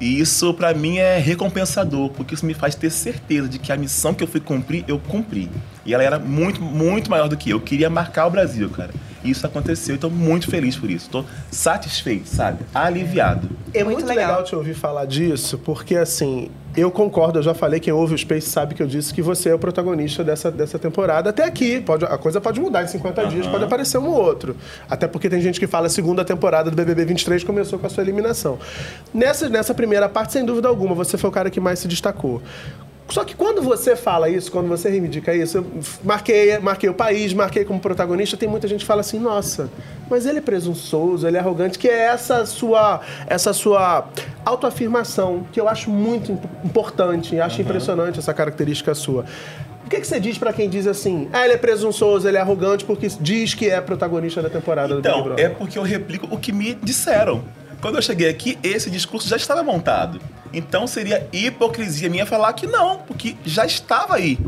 E isso, pra mim, é recompensador, porque isso me faz ter certeza de que a missão que eu fui cumprir, eu cumpri. E ela era muito, muito maior do que eu. Eu queria marcar o Brasil, cara. E isso aconteceu, e tô muito feliz por isso. Tô satisfeito, sabe? Aliviado. É Muito muito, legal. legal. te ouvir falar disso, porque assim, eu concordo, eu já falei, quem ouve o Space sabe que eu disse que você é o protagonista dessa, dessa temporada. Até aqui, pode, a coisa pode mudar em 50 dias, pode aparecer um ou outro. Até porque tem gente que fala a segunda temporada do BBB 23 começou com a sua eliminação. Nessa, nessa primeira parte, sem dúvida alguma, você foi o cara que mais se destacou. Só que quando você fala isso, quando você reivindica isso, eu marquei, marquei o país, marquei como protagonista, tem muita gente que fala assim, nossa, mas ele é presunçoso, ele é arrogante, que é essa sua, essa sua autoafirmação, que eu acho muito imp- importante, acho impressionante essa característica sua. O que, que você diz pra quem diz assim, ah, ele é presunçoso, ele é arrogante, porque diz que é protagonista da temporada do Big Então, Brother? é porque eu replico o que me disseram. Quando eu cheguei aqui, esse discurso já estava montado. Então seria hipocrisia minha falar que não, porque já estava aí.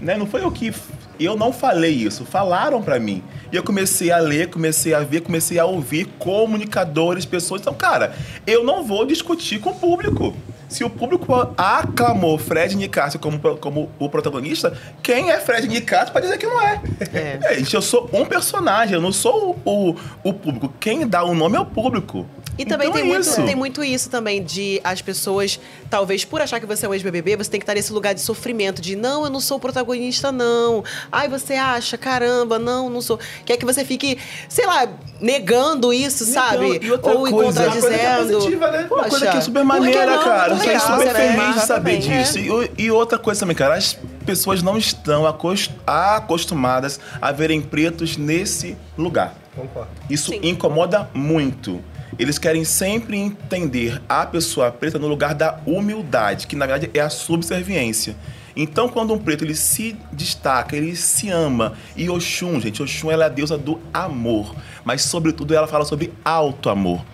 Né? Não foi eu que. Eu não falei isso, falaram pra mim. E eu comecei a ler, comecei a ver, comecei a ouvir comunicadores, pessoas. Então, cara, eu não vou discutir com o público. Se o público aclamou Fred Nicásio como, como o protagonista, quem é Fred Nicásio para dizer que não é? [laughs] É. Gente, eu sou um personagem, eu não sou o, o, o público. Quem dá o nome é o público. E também Então tem, é muito, isso. tem muito isso também, de as pessoas, talvez por achar que você é um ex-BBB, você tem que estar nesse lugar de sofrimento, de não, eu não sou o protagonista, não. Ai, você acha, caramba, não, não sou. Quer que você fique, sei lá, negando isso, sabe? Então, e outra Ou coisa, uma coisa que é contradizendo. positiva, né? Uma coisa que é super maneira, não? cara. Eu fiquei legal, super né? feliz de saber Exatamente. disso. E, e outra coisa também, cara, as pessoas não estão acos- acostumadas a verem pretos nesse lugar. Concordo. Isso Sim. incomoda muito. Eles querem sempre entender a pessoa preta no lugar da humildade, que na verdade é a subserviência. Então, quando um preto ele se destaca, ele se ama. E Oxum, gente, Oxum ela é a deusa do amor. Mas, sobretudo, ela fala sobre alto amor.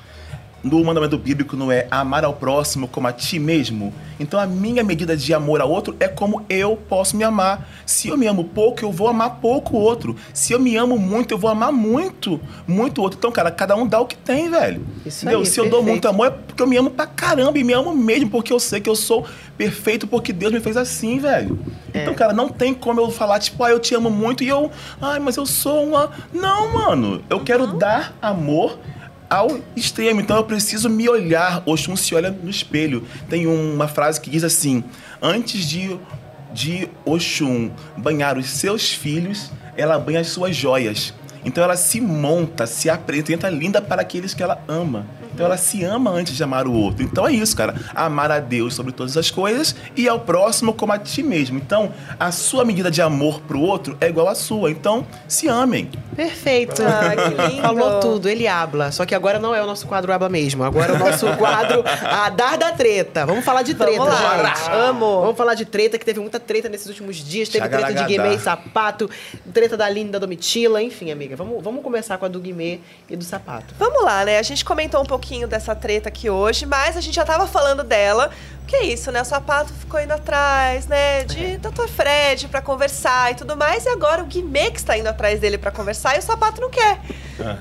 No mandamento bíblico não é amar ao próximo como a ti mesmo. Então a minha medida de amor ao outro é como eu posso me amar. Se eu me amo pouco, eu vou amar pouco o outro. Se eu me amo muito, eu vou amar muito, muito o outro. Então, cara, cada um dá o que tem, velho. Isso Entendeu? aí, Se eu dou muito amor é porque eu me amo pra caramba e me amo mesmo porque eu sei que eu sou perfeito porque Deus me fez assim, velho. Então, cara, não tem como eu falar tipo, ah, eu te amo muito e eu, ai, mas eu sou uma. Não, mano. Eu quero dar amor ao extremo. Então eu preciso me olhar. Oxum se olha no espelho. Tem uma frase que diz assim: antes de, de Oxum banhar os seus filhos, ela banha as suas joias. Então ela se monta, se apresenta linda para aqueles que ela ama. Então ela se ama antes de amar o outro. Então é isso, cara. Amar a Deus sobre todas as coisas e ao próximo como a ti mesmo. Então a sua medida de amor pro outro é igual à sua. Então se amem. Perfeito. [laughs] Ah, que lindo. Falou tudo, ele habla. Só que agora não é o nosso quadro habla mesmo. Agora é o nosso [laughs] quadro a dar da treta. Vamos falar de treta, Vamos lá. gente. Amo. Vamos falar de treta, que teve muita treta nesses últimos dias. Teve treta de. Guimê e sapato, treta da Aline e da Domitila. Enfim, amiga, vamos, vamos começar com a do Guimê e do sapato. Vamos lá, né? A gente comentou um pouquinho dessa treta aqui hoje, mas a gente já tava falando dela. Que é isso, né? O sapato ficou indo atrás, né? De Dr. Fred pra conversar e tudo mais. E agora o Guimê que está indo atrás dele pra conversar e o sapato não quer.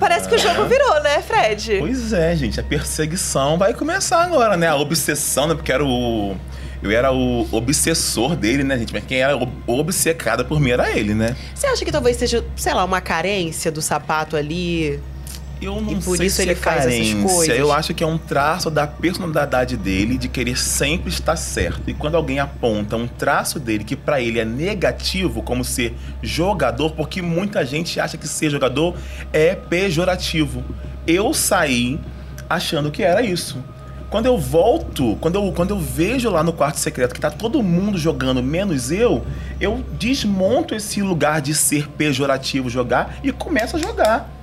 Parece que o jogo virou, né, Fred? Pois é, gente, a perseguição vai começar agora, né? A obsessão, né? Porque era o. Eu era o obsessor dele, né, gente? Mas quem era ob- obcecada por mim era ele, né? Você acha que talvez seja, sei lá, uma carência do sapato ali? Eu não E por sei isso se ele é faz essas carência. coisas? Eu acho que é um traço da personalidade dele de querer sempre estar certo. E quando alguém aponta um traço dele que pra ele é negativo, como ser jogador, porque muita gente acha que ser jogador é pejorativo. Eu saí achando que era isso. Quando eu volto, quando eu, quando eu vejo lá no quarto secreto que tá todo mundo jogando, menos eu, eu desmonto esse lugar de ser pejorativo jogar e começo a jogar.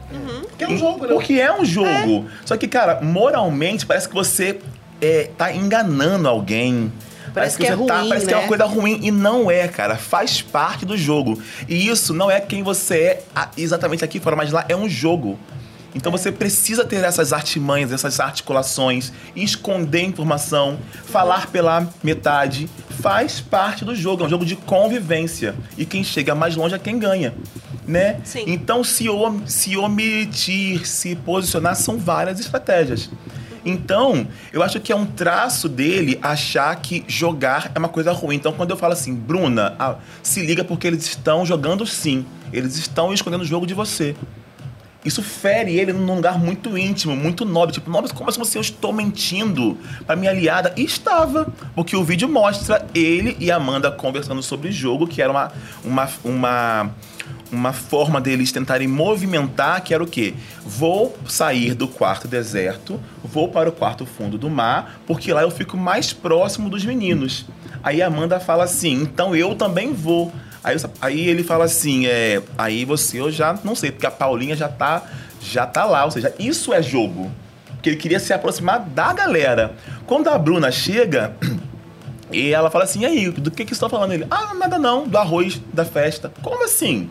Que é um jogo, né? Porque é um jogo. Só que, cara, moralmente parece que você é, tá enganando alguém. Parece que é você tá- ruim, Parece que é uma né? coisa ruim. E não é, cara. Faz parte do jogo. E isso não é quem você é exatamente aqui fora, mas lá é um jogo. Então você precisa ter essas artimanhas, essas articulações, esconder informação, falar pela metade. Faz parte do jogo. É um jogo de convivência. E quem chega mais longe é quem ganha. Né? Sim. Então, se, om- se omitir, se posicionar, são várias estratégias. Então, eu acho que é um traço dele achar que jogar é uma coisa ruim. Então, quando eu falo assim, Bruna, ah, se liga porque eles estão jogando sim. Eles estão escondendo o jogo de você. Isso fere ele num lugar muito íntimo, muito nobre. Tipo, nobre, como assim eu estou mentindo pra minha aliada? E estava. Porque o vídeo mostra ele e Amanda conversando sobre o jogo, que era uma, uma, uma, uma forma deles tentarem movimentar, que era o quê? Vou sair do quarto deserto, vou para o quarto fundo do mar, porque lá eu fico mais próximo dos meninos. Aí a Amanda fala assim, então eu também vou. Aí, aí ele fala assim, é, aí você eu já não sei, porque a Paulinha já tá, já tá lá, ou seja, isso é jogo. Porque ele queria se aproximar da galera. Quando a Bruna chega, [clears throat] e ela fala assim, e aí, do que que estão falando? Ele, ah, nada não, do arroz da festa. Como assim?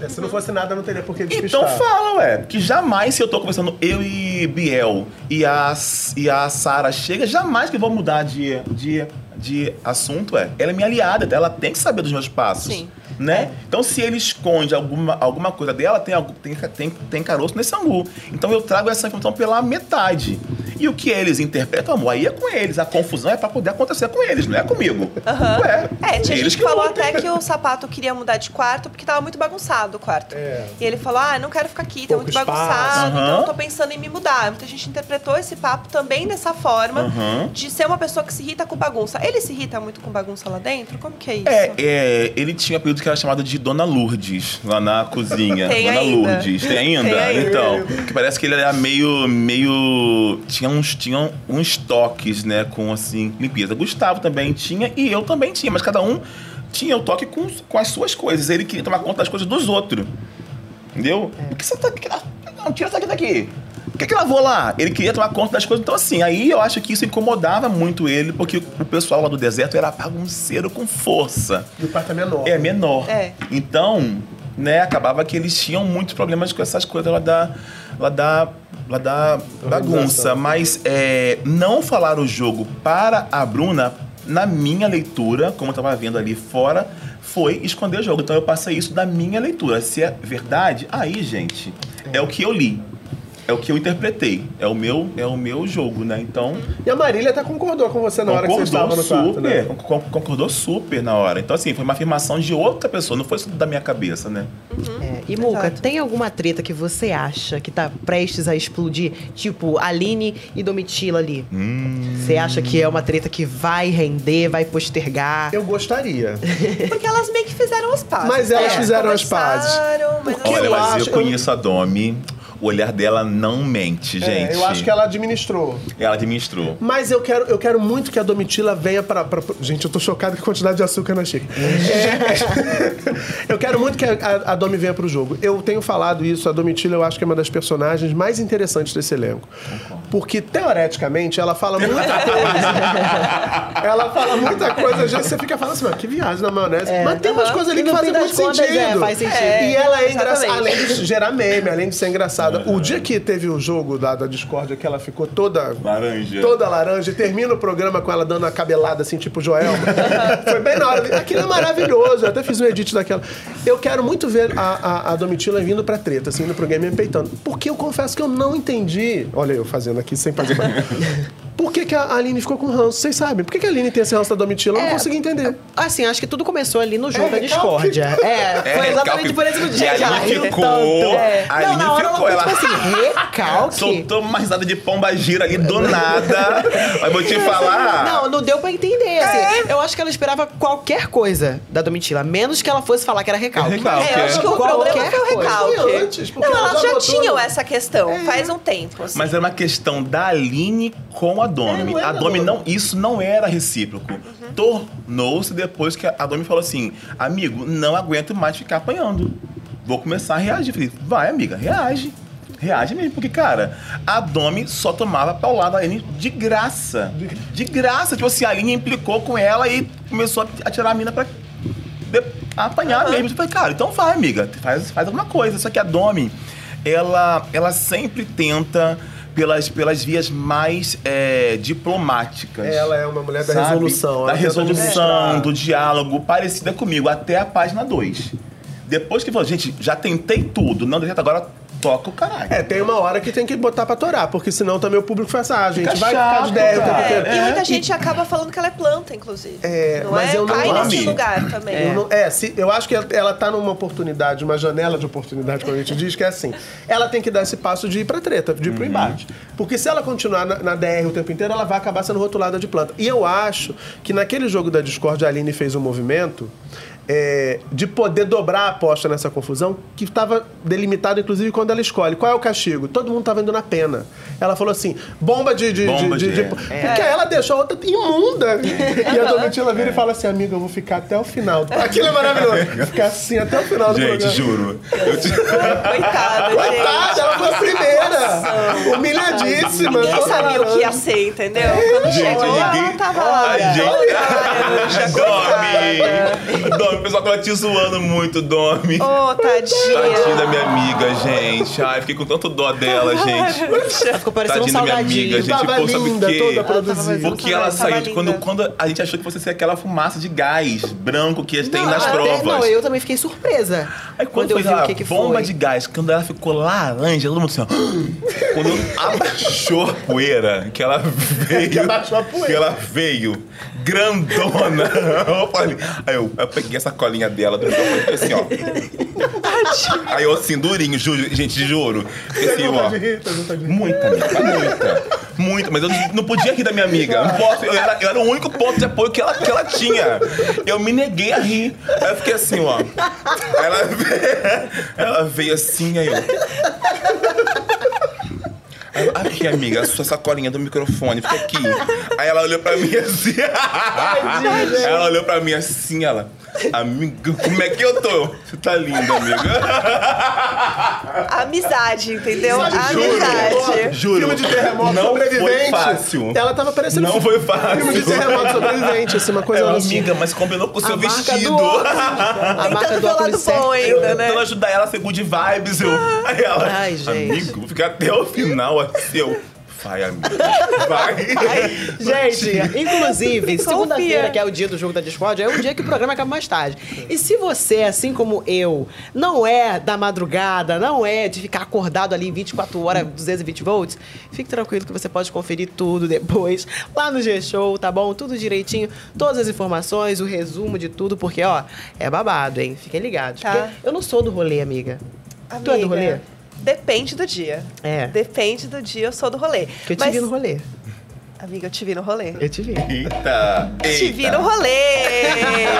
É, Se não fosse nada, não teria por que Então despistar. fala, ué. Que jamais se eu tô conversando, eu e Biel e a, e a Sara chega, jamais que eu vou mudar de, de, de assunto, é. Ela é minha aliada, ela tem que saber dos meus passos. Sim. Né? Então, se ele esconde alguma, alguma coisa dela, tem, tem, tem, tem caroço nesse angu. Então, eu trago essa informação pela metade. E o que eles interpretam, amor, aí é com eles. A confusão é pra poder acontecer com eles, não é comigo. Ué, É, tinha gente que falou lutem. até que o sapato queria mudar de quarto porque tava muito bagunçado o quarto. É. E ele falou: ah, não quero ficar aqui, tá muito espaço. bagunçado, Aham. então eu tô pensando em me mudar. Muita gente interpretou esse papo também dessa forma Aham. de ser uma pessoa que se irrita com bagunça. Ele se irrita muito com bagunça lá dentro? Como que é isso? É, é, ele tinha um apelido que era chamado de Dona Lourdes, lá na cozinha. Tem Dona ainda. Lourdes. Tem ainda? Tem ainda. Então, que parece que ele era meio, meio... Tinha uns, tinha uns toques, né, com, assim, limpeza. Gustavo também tinha e eu também tinha, mas cada um tinha o toque com, com as suas coisas. Ele queria tomar conta das coisas dos outros. Entendeu? O que você tá... Não, tira isso aqui daqui. Por que, que lavou lá? Ele queria tomar conta das coisas. Então, assim, aí eu acho que isso incomodava muito ele, porque o pessoal lá do deserto era bagunceiro com força. E o quarto é menor. É menor. É. Então, né, acabava que eles tinham muitos problemas com essas coisas lá da, lá da, lá da bagunça. Mas é, não falar o jogo para a Bruna, na minha leitura, como eu tava vendo ali fora, foi esconder o jogo. Então eu passei isso da minha leitura. Se é verdade, aí, gente, é o que eu li. É o que eu interpretei. É o meu, é o meu jogo, né? Então, E a Marília até concordou com você na hora que você estava no quarto, super, né? con- con- concordou super na hora. Então, assim, foi uma afirmação de outra pessoa, não foi isso da minha cabeça, né? É, e Muca, Exato. tem alguma treta que você acha que tá prestes a explodir? Tipo, Aline e Domitila ali. Hum. Você acha que é uma treta que vai render, vai postergar? Eu gostaria. [laughs] Porque elas meio que fizeram as pazes. Mas elas né? fizeram as pazes. Porque Olha, eu mas acho- eu conheço a Domi. O olhar dela não mente, gente. É, eu acho que ela administrou. Ela administrou. Mas eu quero, eu quero muito que a Domitila venha pra, pra- Gente, eu tô chocado com a quantidade de açúcar na xícara. É, [laughs] eu quero muito que a, a, Domi venha pro jogo. Eu tenho falado isso, a Domitila eu acho que é uma das personagens mais interessantes desse elenco. Porque, teoreticamente, ela fala muita coisa. [laughs] ela fala muita coisa, às vezes você fica falando assim, mas que viagem na maionese. mas tem umas coisas ali que fazem muito contas, sentido. é, faz sentido. e ela é engraçada, exatamente. além de gerar meme, além de ser engraçada. O dia que teve o jogo da, da Discord, que ela ficou toda Laranja. toda laranja e termina o programa com ela dando a cabelada assim, tipo Joelma. [laughs] Foi bem na hora. Aquilo é maravilhoso. Eu até fiz um edit daquela. Eu quero muito ver a, a, a Domitila vindo pra treta, assim, indo pro game me peitando. Porque eu confesso que eu não entendi. Olha eu fazendo aqui sem fazer. [laughs] Por que, que a Aline ficou com ranço? Vocês sabem? Por que, que a Aline tem esse ranço da Domitila? Eu não É. consegui entender. Assim, acho que tudo começou ali no jogo É, da recalque. discórdia. É, foi É, exatamente por esse motivo. E a Aline Ela riu ficou-. É. a Não, Aline na hora ficou, ela ela- ficou assim, recalque. Soltou uma risada de pomba gira ali do nada. Mas vou te falar. Não, não deu pra entender. Assim, Eu acho que ela esperava qualquer coisa da Domitila, menos que ela fosse falar que era recalque. Recalque, É, eu acho que o Qualquer problema foi o recalque. Foi antes, não, ela elas já já no- essa questão faz um tempo. assim. Mas era uma questão da Aline com a Domi. É, era a Domi não, isso não era recíproco. Tornou-se depois que a Domi falou assim: "Amigo, não aguento mais ficar apanhando. Vou começar a reagir". Falei: "Vai, amiga, reage". Reage mesmo, porque, cara, a Domi só tomava paulada da Aline de graça. De graça. Tipo assim, a Aline implicou com ela e começou a tirar a mina pra de- apanhar mesmo. Eu falei, cara, então vai, amiga, faz, faz alguma coisa. Só que a Domi, ela, ela sempre tenta pelas, pelas vias mais é, diplomáticas. Ela é uma mulher da sabe? resolução. Da tenta resolução, do diálogo, parecida comigo, até a página 2. Depois que falou, gente, já tentei tudo, não certo, agora toca o caralho. É, tem uma hora que tem que botar pra torar, porque senão também o público faz assim, ah, gente, Fica vai chato, ficar de 10 o tempo cara. inteiro. É, e muita É, gente acaba falando que ela é planta, inclusive. É, não mas é? eu não Cai amo. nesse lugar também. Eu não- É, se, eu acho que ela, tá numa oportunidade, uma janela de oportunidade, como a gente diz, que é assim. Ela tem que dar esse passo de ir pra treta, de ir Uhum. pro embate. Porque se ela continuar na, na DR o tempo inteiro, ela vai acabar sendo rotulada de planta. E eu acho que naquele jogo da Discord, a Aline fez um movimento é, de poder dobrar a aposta nessa confusão, que estava delimitado, inclusive, quando ela escolhe. Qual é o castigo? Todo mundo tava indo na pena. Ela falou assim: bomba de. de, Bomba de, de- de- é. Porque aí ela deixou a outra imunda. [laughs] E a Domitila vira e fala assim: amiga, eu vou ficar até o final. Aquilo é maravilhoso. Ficar assim até o final do Gente, programa. juro. Eu te- Coitada, [laughs] gente. Coitada, ela foi a primeira. Humilhadíssima. Ninguém sabia o que ia ser, entendeu? Quando Gente, chegou, ela ninguém- não tava lá. Ai, gente. Laranja, Domi! Domi, o pessoal tava te zoando muito, Domi. Ô, tadinha. Tadinha da minha amiga, gente. Ai, fiquei com tanto dó dela, [laughs] gente. Ela ficou parecendo um Tadinha da minha salgadinho. amiga, gente. Tava Pô, sabe linda, o quê? toda produzida. Porque ela Tava saiu, linda. quando, quando a gente achou que fosse ser aquela fumaça de gás branco que tem Não, nas até- provas. Não, eu também fiquei surpresa. Aí quando, quando eu vi o que, que bomba foi. de gás, quando ela ficou laranja, todo mundo assim, ó. Quando abaixou a poeira, que ela veio. [laughs] Que abaixou a poeira. Que ela veio grandona. [laughs] Eu falei, aí eu, eu peguei essa colinha dela do microfone assim, ó. Aí eu assim, durinho, juro, gente, juro. Assim, ó. De rir. Muita, amiga, muita. Muito, mas eu não- podia rir da minha amiga. Não posso, eu, era, eu era o único ponto de apoio que ela, que ela tinha. Eu me neguei a rir. Aí eu fiquei assim, ó. Ela, veio- ela veio assim, aí eu. Aqui, amiga, a sua sacolinha do microfone, fica aqui. Aí ela olhou pra mim assim. Ela olhou pra mim assim, ela. Amiga, como é que eu tô? Você tá linda, amiga. Amizade, entendeu? Juro, Amizade. Juro. Filme de terremoto Não sobrevivente. foi fácil. Ela tava parecendo Não foi fácil. filme de terremoto sobrevivente, assim, uma coisa Ela, assim. amiga, mas combinou com o seu [laughs] A marca vestido. A marca Tentando do óculos bom certo. ainda, né? Tentando ajudar ela a ser good vibes. Eu. Aí ela, Ai, gente. amigo, vou ficar até o final assim. Eu, vai, amiga. Vai. Gente, inclusive, segunda-feira, que é o dia do jogo da Discord, é um dia que o programa acaba mais tarde. E se você, assim como eu, não é da madrugada, não é de ficar acordado ali 24 horas, 220 volts, fique tranquilo que você pode conferir tudo depois lá no G-Show, tá bom? Tudo direitinho, todas as informações, o resumo de tudo, porque, ó, é babado, hein? Fiquem ligados. Tá. Porque eu não sou do rolê, amiga. Tu é do rolê? Depende do dia. É. Depende do dia, eu sou do rolê. Que eu te Mas- vi no rolê. Amiga, eu te vi no rolê. Eu te vi. Eita! Te vi no rolê!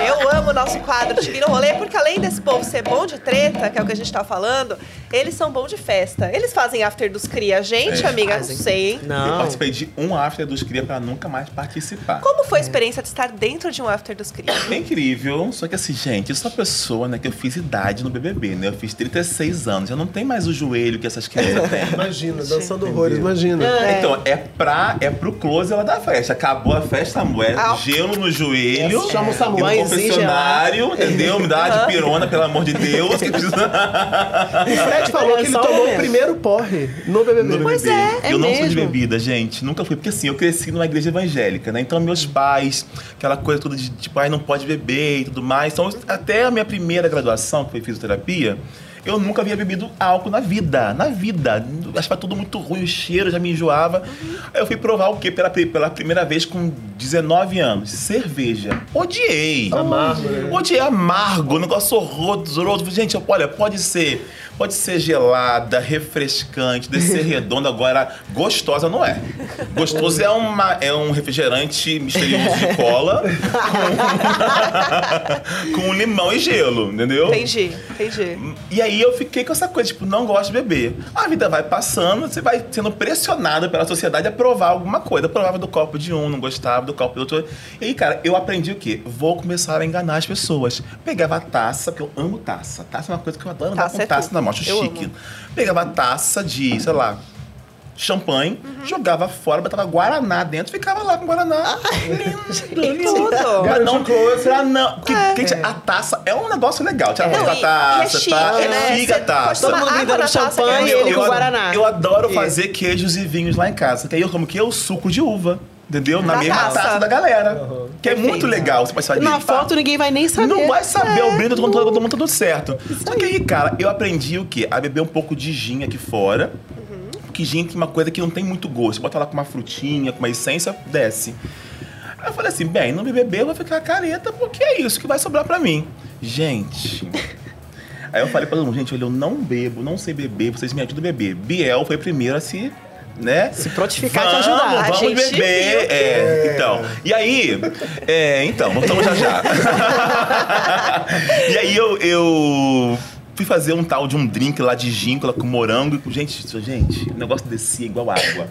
Eu amo o nosso quadro Te vi no rolê, porque além desse povo ser bom de treta, que é o que a gente tá falando, eles são bons de festa. Eles fazem after dos cria. A gente, É. amiga, Fazem. não sei, hein? Eu Não. participei de um after dos Cria pra nunca mais participar. Como foi a experiência de estar dentro de um after dos cria? É incrível, só que assim, gente, eu sou uma pessoa, né, que eu fiz idade no BBB, né? Eu fiz 36 anos, eu não tenho mais o joelho que essas crianças têm. Imagina, dançando horrores, imagina. Então, é pra, é pro close ela da festa. Acabou a festa, amor. É Ah. gelo no joelho. Chama o SAMU. E no confessionário, entendeu? Me dá uma de pirona, pelo amor de Deus. Que [laughs] precisa... Fred falou É que ele tomou o primeiro porre no BBB. No Pois BBB. é, é eu não sou de mesmo. bebida, gente. Nunca fui. Porque assim, eu cresci numa igreja evangélica, né? Então, meus pais, aquela coisa toda de tipo, ai, não pode beber e tudo mais. Então, até a minha primeira graduação, que foi fisioterapia, eu nunca havia bebido álcool na vida. Na vida. Achava tudo muito ruim, o cheiro já me enjoava. Aí eu fui provar o quê? Pela, pela primeira vez com 19 anos. Cerveja. Odiei. Amargo, né? Odiei amargo, negócio horroroso. Gente, olha, pode ser, pode ser gelada, refrescante, de ser [laughs] redonda, agora gostosa não é. Gostoso é, uma, é um refrigerante misterioso de cola [laughs] com, com limão e gelo, entendeu? Entendi, entendi. E aí eu fiquei com essa coisa, tipo, não gosto de beber. A vida vai passando, você vai sendo pressionado pela sociedade a provar alguma coisa. Eu provava do copo de um, não gostava do copo do outro. E aí, cara, eu aprendi o quê? Vou começar a enganar as pessoas. Pegava a taça, porque eu amo taça. Taça é uma coisa que eu adoro andar Taça com é taça tudo. na mão, acho Eu chique. amo. Pegava a taça de, sei lá, champanhe, Uhum. jogava fora, botava Guaraná dentro, ficava lá com Guaraná. [laughs] lindo, lindo. Pra não, pra não, porque, É. gente, a taça é um negócio legal. Tira Não, foto da e- é taça, chique, tá? né? É chique a taça. Todo mundo brindando taça, champanhe e é ele eu- com eu, Guaraná. eu adoro É. fazer queijos e vinhos lá em casa. Que aí eu como que? O suco de uva. Entendeu? Na Da mesma taça. taça, da galera. Que é Perfeito. muito legal. Você pode fazer. Na pá, foto ninguém vai nem saber. não vai saber, É. o brinde, todo mundo, todo mundo tudo certo. Só que aí, cara, eu aprendi o quê? A beber um pouco de gin aqui fora. Porque gin tem uma coisa que não tem muito gosto. Você bota lá com uma frutinha, com uma essência, desce. Aí eu falei assim, bem, não me beber, eu vou ficar careta, porque é isso que vai sobrar pra mim. Gente... [laughs] Aí eu falei pra todo mundo, gente, olha, eu não bebo, não sei beber, vocês me ajudam a beber. Biel foi a primeira a se... Né? Se prontificar e te Vamos, ajudar. A Vamos gente beber. que- É, então. E aí, é, então, voltamos já já. [laughs] e aí eu, eu fui fazer um tal de um drink lá de gíncola com morango. Gente, gente, o negócio descia igual água.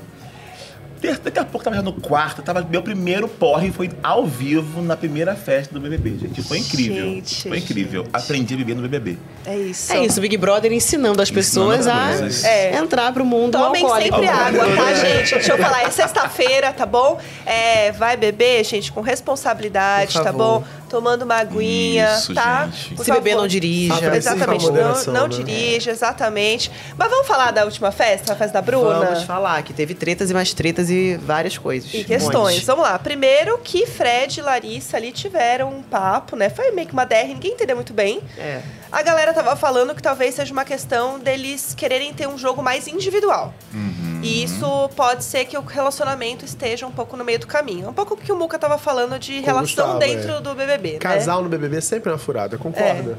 Ter- Daqui a pouco tava já no quarto, tava meu primeiro porre foi ao vivo na primeira festa do BBB, gente. Foi incrível. Gente, foi incrível. gente. Aprendi a beber no BBB. É isso. É isso, Big Brother ensinando as pessoas Ensinando a coisas. É. entrar pro mundo Tomem alcoólico. sempre água, tá, gente? Deixa eu falar, é sexta-feira, tá bom? É, vai beber, gente, com responsabilidade, tá bom? Tomando uma aguinha, Isso, tá? gente. Por Se beber, favor. não dirija. Aprecie Exatamente, não, não né? dirija, exatamente. Mas vamos falar da última festa, a festa da Bruna? Vamos falar que teve tretas e mais tretas e várias coisas. E Um questões. monte. Vamos lá. Primeiro que Fred e Larissa ali tiveram um papo, né? Foi meio que uma DR, ninguém entendeu muito bem. É. A galera tava falando que talvez seja uma questão deles quererem ter um jogo mais individual. E isso pode ser que o relacionamento esteja um pouco no meio do caminho. É um pouco o que o Muca tava falando de Com relação Gustavo, dentro é. do BBB, né? Casal no BBB sempre é uma furada, concorda?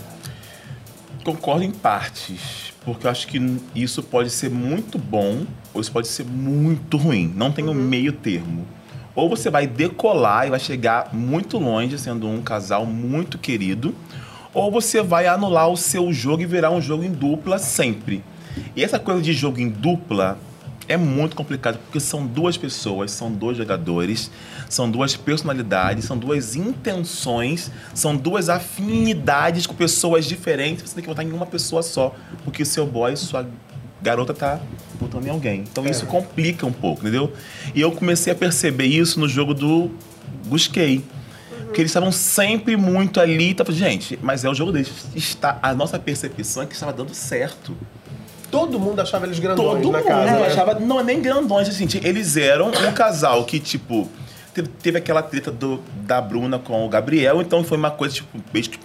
Concordo em partes, porque eu acho que isso pode ser muito bom ou isso pode ser muito ruim. Não tem um meio termo. Ou você vai decolar e vai chegar muito longe, sendo um casal muito querido, ou você vai anular o seu jogo e virar um jogo em dupla sempre. E essa coisa de jogo em dupla é muito complicado, porque são duas pessoas, são dois jogadores, são duas personalidades, são duas intenções, são duas afinidades com pessoas diferentes. Você tem que votar em uma pessoa só, porque o seu boy, sua garota tá votando em alguém. Então isso complica um pouco, entendeu? E eu comecei a perceber isso no jogo do Busquei. Porque eles estavam sempre muito ali. Tava, gente, mas é o jogo deles. Está, a nossa percepção é que estava dando certo. Todo mundo achava eles grandões Todo na mundo casa. né? achava, não é nem grandões, assim, eles eram um casal que, tipo, teve, teve aquela treta do, da Bruna com o Gabriel, então foi uma coisa, tipo,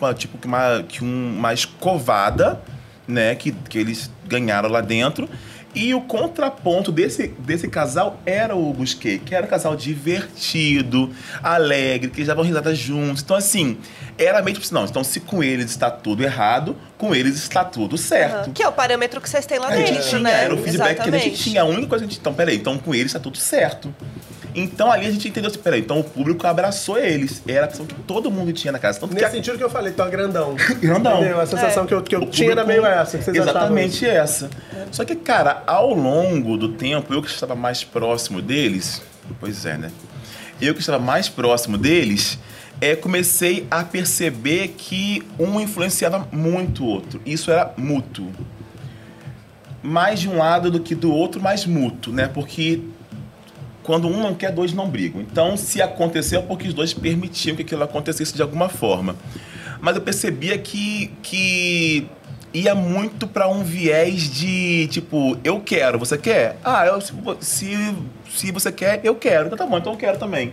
uma, tipo, que uma, que um- uma escovada, né, que, que eles ganharam lá dentro. E o contraponto desse, desse casal era o Busquet, que era um casal divertido, alegre, que eles davam risada juntos. Então, assim, era meio tipo assim, não, então se com eles está tudo errado, com eles está tudo certo. Aham. Que é o parâmetro que vocês têm lá A gente dentro, tinha, né? era o feedback que a gente Exatamente. tinha. A única coisa que a gente. Então, peraí, então com eles tá tudo certo. Então ali a gente entendeu assim, peraí, então o público abraçou eles. Era a pessoa que todo mundo tinha na casa. Tanto que Nesse a- sentido que eu falei, então é grandão. [laughs] Grandão. Entendeu? A sensação É. que eu, que eu tinha era meio essa, que vocês achavam Exatamente essa. Só que, cara, ao longo do tempo, eu que estava mais próximo deles, pois é, né? Eu que estava mais próximo deles, é, comecei a perceber que um influenciava muito o outro. Isso era mútuo. Mais de um lado do que do outro, mas mútuo, né? Porque quando um não quer, dois não brigam. Então, se aconteceu, é porque os dois permitiam que aquilo acontecesse de alguma forma. Mas eu percebia que, que ia muito para um viés de tipo, eu quero, você quer? Ah, eu, se, se, se você quer, eu quero. Então tá bom, então eu quero também.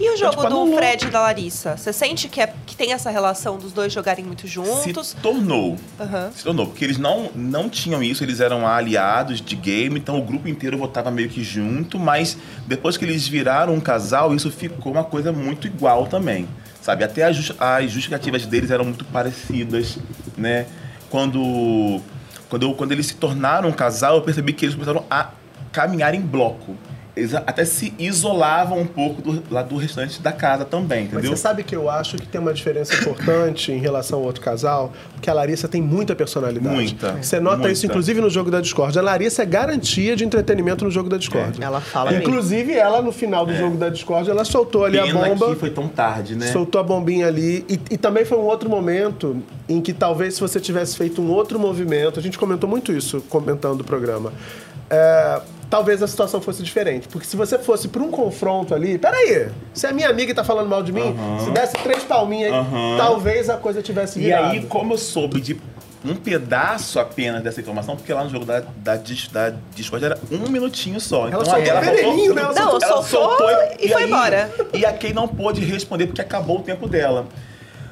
E o jogo tipo, do anulou. Fred e da Larissa? Você sente que, é, que tem essa relação dos dois jogarem muito juntos? Se tornou. Aham. Se tornou, porque eles não, não tinham isso, eles eram aliados de game, então o grupo inteiro votava meio que junto, mas depois que eles viraram um casal, isso ficou uma coisa muito igual também, sabe? Até as, just- as justificativas deles eram muito parecidas, né? Quando, quando, eu- quando eles se tornaram um casal, eu percebi que eles começaram a caminhar em bloco. Eles a- até se isolavam um pouco do, lá do restante da casa também, Mas entendeu? você sabe que eu acho que tem uma diferença importante em relação ao outro casal, porque a Larissa tem muita personalidade. Muita, Você nota muita. isso, inclusive, no jogo da Discord. A Larissa é garantia de entretenimento no jogo da Discord. Ela fala mesmo. Inclusive, ela, no final do jogo da Discord, ela soltou ali a Pena bomba. que foi tão tarde, né? Soltou a bombinha ali. E, e também foi um outro momento em que talvez se você tivesse feito um outro movimento, a gente comentou muito isso comentando o programa. é, talvez a situação fosse diferente. Porque se você fosse para um confronto ali, peraí, se é minha amiga e tá falando mal de mim, se desse três palminhas aí, Aham. talvez a coisa tivesse E virado. aí, como eu soube de um pedaço apenas dessa informação, porque lá no jogo da, da, da Discord era um minutinho só. Então, soltou ela um veneninho, né? Ela Não, soltou e foi embora. E a Kay não pôde responder porque acabou o tempo dela.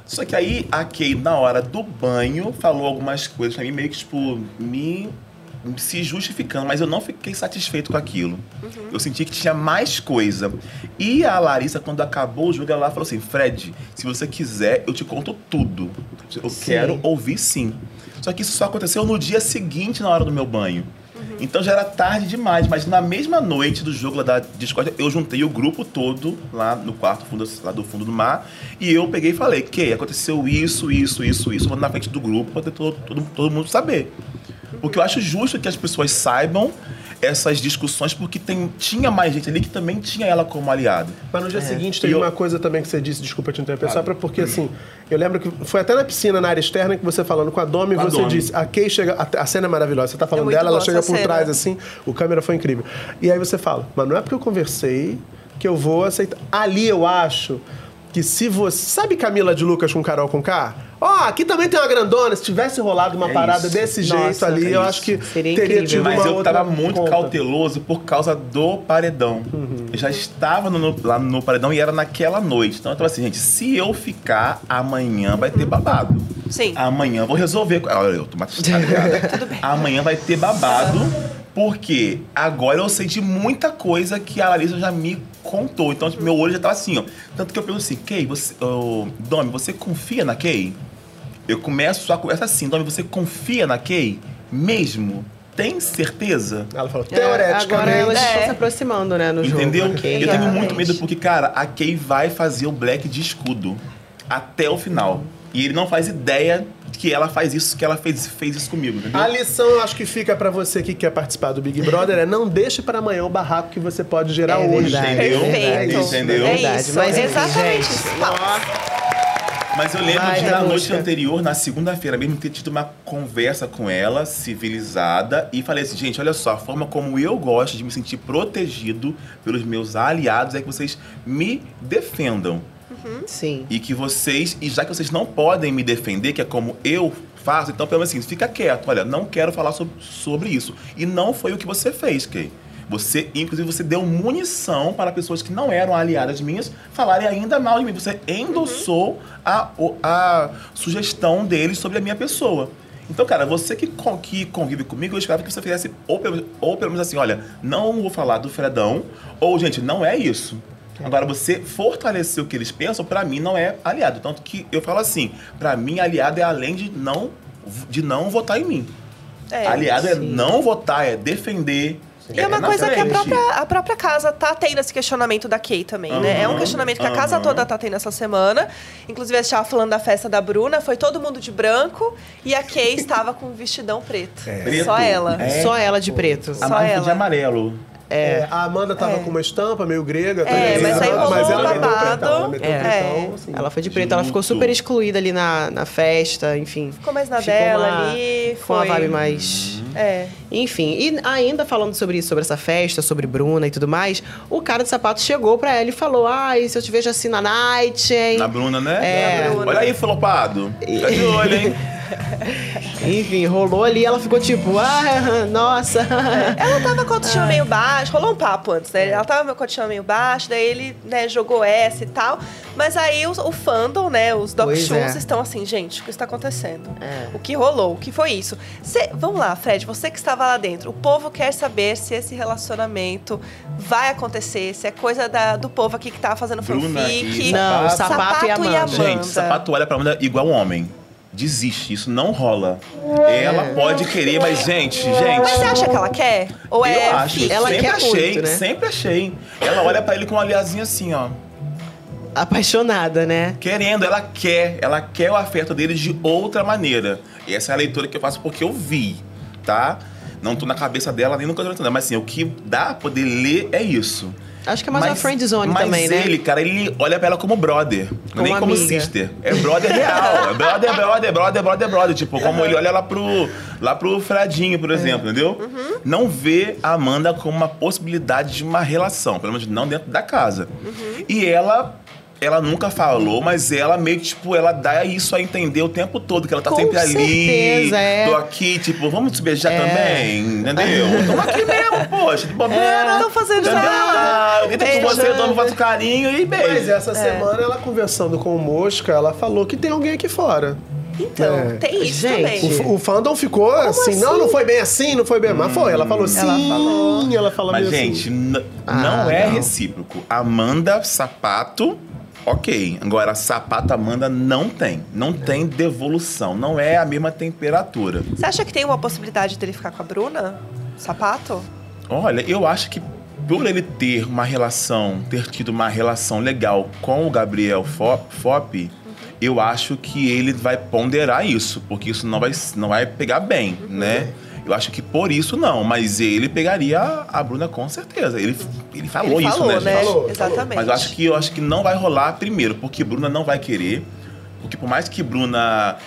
Só que aí a Kay, na hora do banho, falou algumas coisas pra mim, meio que, tipo, me se justificando, mas eu não fiquei satisfeito com aquilo. Eu senti que tinha mais coisa. E a Larissa, quando acabou o jogo, ela falou assim: Fred, se você quiser, eu te conto tudo. Eu quero ouvir sim. Só que isso só aconteceu no dia seguinte, na hora do meu banho. Então já era tarde demais, mas na mesma noite do jogo lá da Discord, eu juntei o grupo todo lá no quarto fundo, lá do fundo do mar e eu peguei e falei, que aconteceu isso, isso, isso, isso, na frente do grupo pra todo, todo, todo mundo saber. Porque eu acho justo que as pessoas saibam essas discussões, porque tem, tinha mais gente ali que também tinha ela como aliado. Mas no dia seguinte teve E eu- uma coisa também que você disse, desculpa te interromper, só Claro. pra, porque assim, eu lembro que foi até na piscina, na área externa, que você falando com a Domi, Com a você Domi. disse, a Kay chega, a, a cena é maravilhosa, você tá falando muito dela, ela chega por cena. trás assim, o câmera foi incrível. E aí você fala, mas não é porque eu conversei que eu vou aceitar. Ali eu acho que se você. Sabe Camila de Lucas com Carol com K? Ó, aqui também tem uma grandona. Se tivesse rolado uma É parada isso. desse jeito Nossa, ali, é eu isso. acho que Seria teria incrível. tido Mas uma eu outra tava muito conta. cauteloso por causa do paredão. Eu já estava no- lá no paredão e era naquela noite. Então eu tava assim, gente, se eu ficar, amanhã vai ter babado. Sim. Amanhã vou resolver. Olha, eu tô matizado. [laughs] Amanhã vai ter babado, porque agora eu sei de muita coisa que a Larissa já me contou. Então, tipo, meu olho já tava assim, ó. Tanto que eu pergunto assim, Kay, você. ô, Domi, você confia na Kay? Eu começo a conversa assim, Domi, você confia na Kay? Mesmo? Tem certeza? Ela falou, É, agora teoreticamente. elas estão É. se aproximando, né, no jogo. Entendeu? Eu tenho muito medo porque, cara, a Kay vai fazer o Black de escudo até o final. E ele não faz ideia que ela faz isso, que ela fez, fez isso comigo, entendeu? A lição, eu acho que fica pra você que quer participar do Big Brother é não deixe para amanhã o barraco que você pode gerar É hoje. verdade, Entendeu? é verdade, Perfeito. Entendeu? É Verdade, isso. mas enfim, Exatamente gente. isso. Mas eu lembro Vai, de na noite anterior, na segunda-feira mesmo, ter tido uma conversa com ela, civilizada, e falei assim, gente, olha só, a forma como eu gosto de me sentir protegido pelos meus aliados é que vocês me defendam. Sim. E que vocês, e já que vocês não podem me defender, que é como eu faço, então pelo menos assim, fica quieto, olha, não quero falar sobre, sobre isso. E não foi o que você fez, Kay. Você, inclusive, você deu munição para pessoas que não eram aliadas minhas falarem ainda mal de mim. Você endossou a, o- a sugestão deles sobre a minha pessoa. Então, cara, você que, que convive comigo, eu esperava que você fizesse, ou pelo, ou pelo menos assim, olha, não vou falar do Fredão, ou, gente, não é isso. Agora, você fortalecer o que eles pensam, pra mim, não é aliado. Tanto que eu falo assim, pra mim, aliado é além de não, de não votar em mim. É, aliado é sim. não votar, é defender, E é uma na coisa que a própria, a própria casa tá tendo esse questionamento da Kay também, né? É um questionamento que a casa aham. toda tá tendo essa semana. Inclusive, a gente tava falando da festa da Bruna, foi todo mundo de branco e a Kay [laughs] estava com um vestidão preto. Preto. Só ela. É. Só ela de preto. A Só ela. de amarelo. É, a Amanda tava É. com uma estampa meio grega. É, também, mas aí mas ela babado. pretão, ela É. pretão, assim. Ela foi de preto, ela ficou super excluída ali na, na festa, enfim. Ficou mais na Ficou dela uma- ali. Com Foi. uma vibe mais. É. Enfim, e ainda falando sobre isso, sobre essa festa, sobre Bruna e tudo mais, o cara de sapato chegou pra ela e falou: Ai, se eu te vejo assim na night, hein? Na Bruna, né? É. Na Bruna. Olha aí, flopado. Fica de [laughs] olho, hein? [laughs] Enfim, rolou ali, ela ficou tipo, ah, nossa. Ela tava com a autoestima meio baixo, rolou um papo antes, né? Ela tava com a autoestima meio baixo, daí ele, né, jogou essa e tal. Mas aí o, o fandom, né, os Doc Pois Shoes é. estão assim, gente, o que está acontecendo? É. O que rolou? O que foi isso? Cê- vamos lá, Fred, você que estava lá dentro. O povo quer saber se esse relacionamento vai acontecer, se é coisa da- do povo aqui que tá fazendo Bruna fanfic. e Não, Sapato. sapato, e Amanda. Gente, sapato olha pra Amanda igual homem. Desiste, isso não rola. Ela pode querer, mas, gente, gente. Mas você acha que ela quer? Ou é eu acho, fic? Ela sempre quer achei, muito, né? sempre achei. Ela olha pra ele com um olhazinho assim, ó. Apaixonada, né? Querendo, ela quer, ela quer o afeto dele de outra maneira. E essa é a leitura que eu faço porque eu vi, tá? Não tô na cabeça dela nem no coração dela, mas assim, o que dá pra poder ler é isso. Acho que é mais uma friend zone mas também, né? ele, cara, ele olha pra ela como brother. Como nem como amiga. sister. É brother real. É brother, brother, brother, brother, brother. Tipo, como ele olha lá pro, lá pro Fradinho, por exemplo, entendeu? Uhum. Não vê a Amanda como uma possibilidade de uma relação. Pelo menos não dentro da casa. Uhum. E ela... Ela nunca falou, mas ela meio que, tipo, ela dá isso a entender o tempo todo, que ela tá Com sempre ali. certeza, é. Tô aqui, tipo, vamos se beijar É. também, entendeu? [laughs] Tamo aqui mesmo, poxa, de bobeira. Não fazendo Entendeu? nada. Eu deito com você, eu dou, faço carinho e beijo. Mas essa É. semana, ela conversando com o Mosca, ela falou que tem alguém aqui fora. Então, É. tem isso Gente, também. O, o fandom ficou assim, não, não foi bem assim, não foi bem. Mas foi, ela falou sim, Ela falou. ela falou Mas, meio gente, assim. n- Ah, não é não. recíproco. Amanda, sapato, ok. Agora, sapato, Amanda não tem. Não tem devolução. Não é a mesma temperatura. Você acha que tem uma possibilidade dele ficar com a Bruna? Sapato? Olha, eu acho que por ele ter uma relação, ter tido uma relação legal com o Gabriel Fop, Fop, eu acho que ele vai ponderar isso, porque isso não vai, não vai pegar bem, né? Eu acho que por isso não, mas ele pegaria a, Bruna com certeza. Ele, ele falou Ele isso, falou, né, né? Falou, Exatamente. Mas eu acho que eu acho que não vai rolar primeiro, porque Bruna não vai querer. Porque por mais que Bruna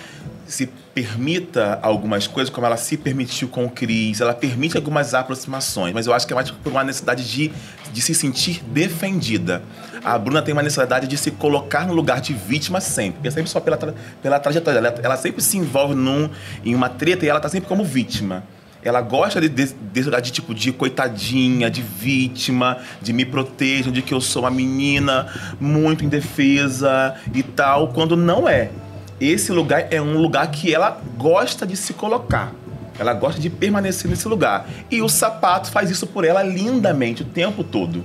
se permita algumas coisas, como ela se permitiu com o Cris, ela permite algumas aproximações, mas eu acho que é mais por uma necessidade de, de se sentir defendida. A Bruna tem uma necessidade de se colocar no lugar de vítima sempre, porque é sempre só pela, tra- pela trajetória. Ela, ela sempre se envolve num, em uma treta e ela tá sempre como vítima. Ela gosta de, de, desse lugar de tipo de coitadinha, de vítima, de me protejam, de que eu sou uma menina muito indefesa e tal, quando não é. Esse lugar é um lugar que ela gosta de se colocar. Ela gosta de permanecer nesse lugar. E o sapato faz isso por ela lindamente o tempo todo.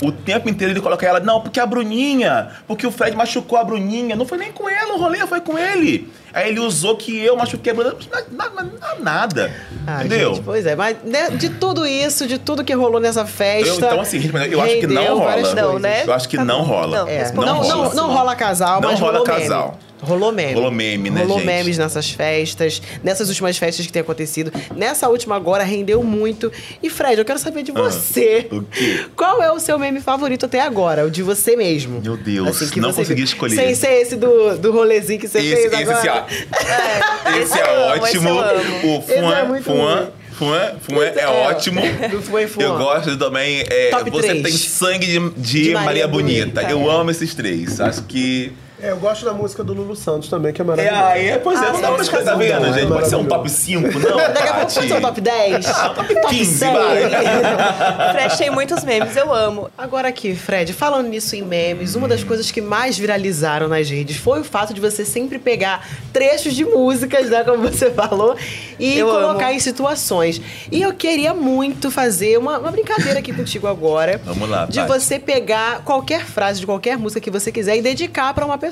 O tempo inteiro ele coloca ela, não, porque a Bruninha, porque o Fred machucou a Bruninha. Não foi nem com ela o rolê, foi com ele. Aí ele usou que eu machuquei a Bruna. Na- na- na- Nada. Ah, entendeu? gente, pois é, mas né, de tudo isso, de tudo que rolou nessa festa. Eu- então, assim, eu acho que não rola. Não, né? Eu acho que Tá não rola. Não, É, não, não, rola. não rola casal, Não mas rola rolou casal. meme. Rolou meme. Rolou meme, né, Rolou gente? memes nessas festas, nessas últimas festas que tem acontecido. Nessa última agora rendeu muito. E Fred, eu quero saber de você. Ah, o quê? Qual é o seu meme favorito até agora? O de você mesmo. Meu Deus, Assim, não consegui viu. escolher. Sem ser esse do, do rolezinho que você Esse, fez esse, agora. esse, ó. [laughs] É, Esse é amo, ótimo. O Esse é Fuan, Fuan. Fuan, Fuan é, É, ótimo. Fuan Fuan. Eu gosto também. É, Top você três. tem sangue de, de De Maria, Maria Bonita. Bonita. Eu amo esses três. Acho que. É, eu gosto da música do Lulu Santos também, que é É, maravilhosa. aí, é, pois é, Ah, não dá pra essa tá música é vendo, boa, gente? é Pode ser um top 5, não? [laughs] Daqui a pouco pode ser o top 10. Ah, [laughs] top 15, 100. vai. [laughs] Fred tem muitos memes, eu amo. Agora aqui, Fred, falando nisso em memes, uma das coisas que mais viralizaram nas redes foi o fato de você sempre pegar trechos de músicas, né, como você falou, e Eu colocar amo. em situações. E eu queria muito fazer uma, uma brincadeira aqui contigo agora. Vamos lá, De você pegar qualquer frase de qualquer música que você quiser e dedicar pra uma pessoa.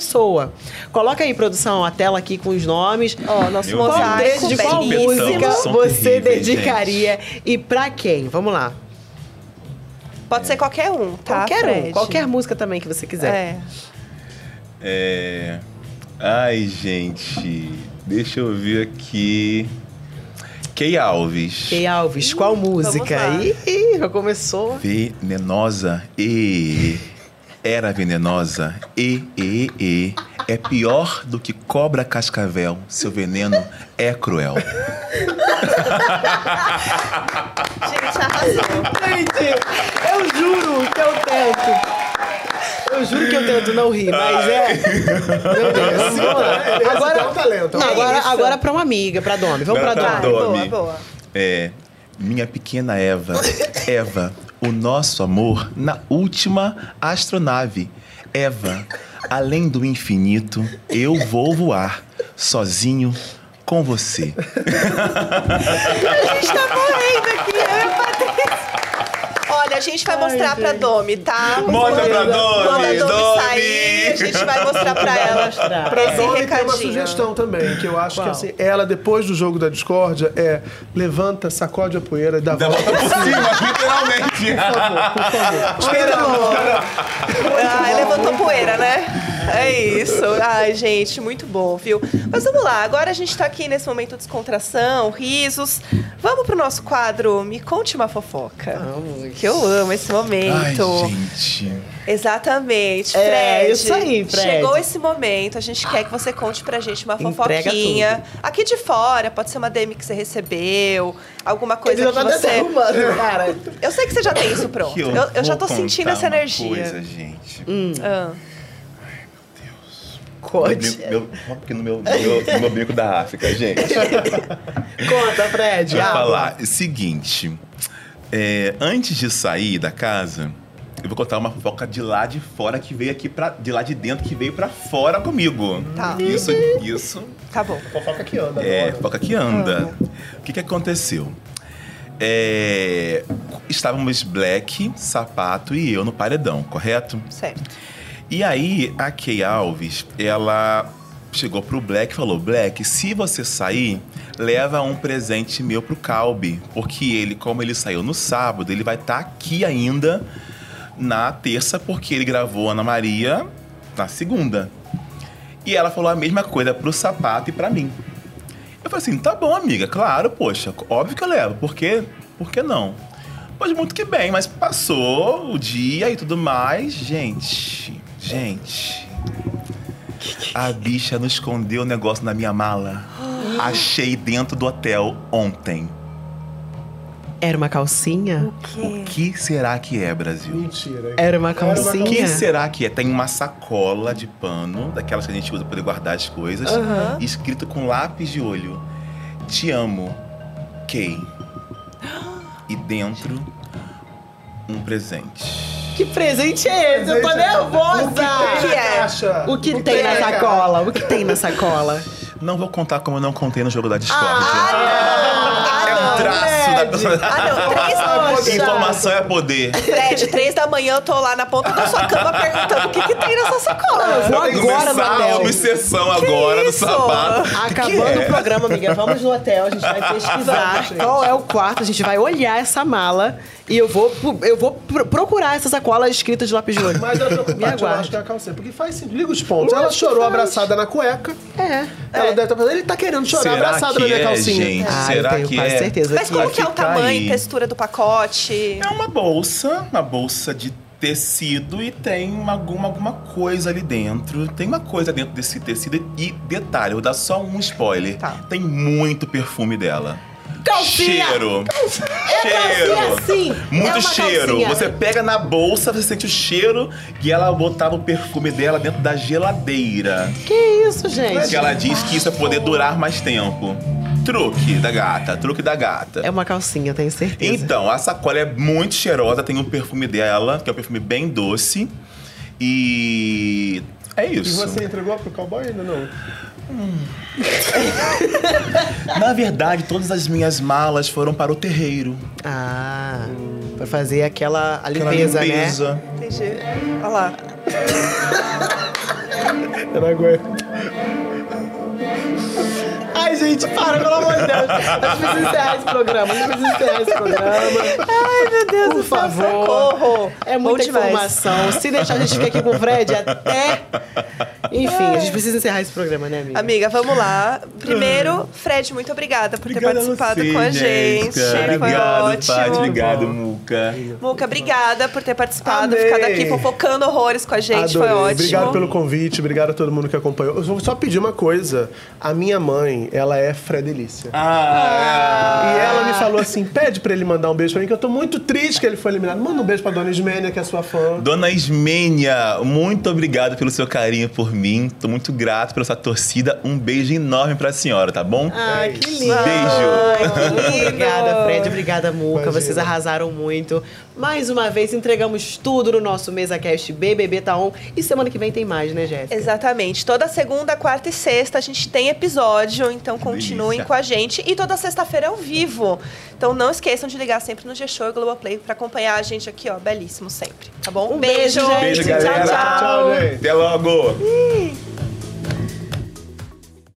Coloca aí, produção, a tela aqui com os nomes. Ó, nosso Meu Qual mosaico de qual música você dedicaria e pra quem? Vamos lá. Pode ser qualquer um, tá? qualquer Fred? um, qualquer música também que você quiser. É. É. Ai, gente. Deixa eu ver aqui. Key Alves. Key Alves, qual música? Ih, já começou. Venenosa e era venenosa e e e é pior do que cobra cascavel. Seu veneno é cruel. Gente, arrasou. Gente, eu juro que eu tento. Eu juro que eu tento não rir, mas é. Meu Deus. Vamos lá. Esse é um Agora, talento. não, agora, agora pra uma amiga, pra Domi. Vamos pra Agora pra. Domi. Boa, boa. É, minha pequena Eva, Eva, o nosso amor na última astronave. Eva, além do infinito, eu vou voar sozinho com você. [laughs] A gente tá morrendo aqui, eu e a Patrícia. Olha, a gente vai mostrar pra Domi, tá? Mostra pra Domi, Quando a Domi Domi. sair, a gente vai mostrar pra ela Pra esse Domi tem uma recadinho. sugestão também, que eu acho que assim, ela, depois do jogo da discórdia, é levanta, sacode a poeira e dá Da volta volta por cima, literalmente. por favor. Ai, levantou poeira, né? É isso. Ai, gente, muito bom, viu? Mas vamos lá, agora a gente tá aqui nesse momento de descontração, risos. Vamos pro nosso quadro Me Conte uma Fofoca. Vamos. Que eu amo esse Ai, momento. gente. Exatamente. É, Fred, isso aí, Fred. Chegou esse momento, a gente quer que você conte pra gente uma fofoquinha. Aqui de fora, pode ser uma DM que você recebeu, alguma coisa Ele que já tá você. derrubando, cara. Eu sei que você já tem isso pronto. Que Eu, eu já tô sentindo essa energia. Coisa, gente. Ah. Conte. Meu, meu, porque no meu, meu, meu bico da África, gente. [laughs] Conta, Fred. Ah, falar, é seguinte. é, antes de sair da casa, eu vou contar uma fofoca de lá de fora que veio aqui pra. De lá de dentro que veio pra fora comigo. Tá. Isso, isso Tá bom. Fofoca que anda. é agora. fofoca que anda. O que que aconteceu? É, estávamos Black, Sapato e eu no paredão, correto? Certo. E aí, a Kay Alves, ela chegou pro Black e falou: Black, se você sair, leva um presente meu pro Calbi. Porque ele, como ele saiu no sábado, ele vai estar aqui ainda na terça, porque ele gravou Ana Maria na segunda. E ela falou a mesma coisa pro sapato e pra mim. Eu falei assim, tá bom, amiga, claro, poxa, óbvio que eu levo, por quê? Por que não? Pois muito que bem, mas passou o dia e tudo mais, gente, gente. A bicha não escondeu o negócio na minha mala. Achei dentro do hotel ontem. Era uma calcinha? O que será que é, Brasil? Mentira. Era uma O calcinha? que será que é? Tem uma sacola de pano, daquelas que a gente usa para poder guardar as coisas, escrito com lápis de olho. Te amo, Kay. E dentro, um presente. Que presente é esse? Eu tô nervosa! O que na é? O que tem na cara? sacola? O que tem na sacola? Não vou contar como eu não contei no jogo da Discord. Ah, é traço da pessoa. Ah, não. Três, [laughs] Poxa. Informação é poder. Fred, três da manhã eu tô lá na ponta da sua cama perguntando o que, que tem nessa sacola. Eu vou Vai agora no começar a hotel. obsessão agora do isso? sapato. O que Acabando é? o programa, amiga, vamos no hotel, a gente vai pesquisar qual é o quarto, a gente vai olhar essa mala e eu vou, eu vou pro- procurar essa sacola escrita de lápis de olho. Mas eu [laughs] Me preocupado, eu acho que é a calcinha. Porque faz sentido. Liga os pontos. Ela Lógico que chorou faz. abraçada na cueca. É. Ela deve estar pensando, ele tá querendo chorar Será abraçado que na minha é, calcinha. gente? Ah, Será eu tenho que quase é? certeza Mas que como que é o tamanho aí. e textura do pacote? É uma bolsa, uma bolsa de tecido e tem uma, alguma, alguma coisa ali dentro. Tem uma coisa dentro desse tecido e detalhe, eu vou dar só um spoiler. Tá. Tem muito perfume dela. Calcinha! Cheiro. É cheiro. calcinha sim! É Muito uma cheiro. calcinha. Você pega na bolsa, você sente o cheiro e ela botava o perfume dela dentro da geladeira. Que isso, gente? Porque ela diz que isso é poder durar mais tempo. Truque da gata, truque da gata. É uma calcinha, tenho certeza. Então, a sacola é muito cheirosa, tem um perfume dela, que é um perfume bem doce. E é E isso. você entregou pro cowboy ainda não? [laughs] Na verdade, todas as minhas malas foram para o terreiro. Ah, pra fazer aquela a Aquela limpeza, limpeza. né? Entendi. Olha lá. Eu não aguento. Gente, para, pelo amor de Deus. A gente precisa encerrar esse programa. A gente precisa encerrar esse programa. Ai, meu Deus Por do céu, favor. socorro. É muita Bom demais. informação. Se deixar, a gente fica aqui com o Fred até. Enfim, a gente precisa encerrar esse programa, né, amiga? Amiga, vamos lá. Primeiro, Fred, muito obrigada por ter participado com a gente. Foi Obrigado, ótimo. Obrigado, Muca. Muca, obrigada por ter participado, Amei. ficado aqui fofocando horrores com a gente. Foi Adorei. ótimo. Obrigado pelo convite, obrigado a todo mundo que acompanhou. Eu vou só pedir uma coisa. A minha mãe, ela é Fredelícia. Ah, E ela me falou assim: pede pra ele mandar um beijo pra mim, que eu tô muito triste que ele foi eliminado. Manda um beijo pra dona Ismênia, que é sua fã. Dona Ismênia, muito obrigado pelo seu carinho por mim. Tô muito grato pela sua torcida. Um beijo enorme pra senhora, tá bom? Ai, que lindo. Beijo. que [laughs] lindo. Obrigada, Fred. Obrigada, Muca. Imagina. Vocês arrasaram muito. Mais uma vez, entregamos tudo no nosso MesaCast BBB Tá On. E semana que vem tem mais, né, Jéssica? Exatamente. Toda segunda, quarta e sexta a gente tem episódio, então continuem delícia. com a gente. E toda sexta-feira é ao vivo. Então não esqueçam de ligar sempre no G-Show e Globoplay pra acompanhar a gente aqui, ó, belíssimo sempre. Tá bom? Um beijo, gente. Beijo, Tchau, galera. tchau. Tchau, gente. Até logo.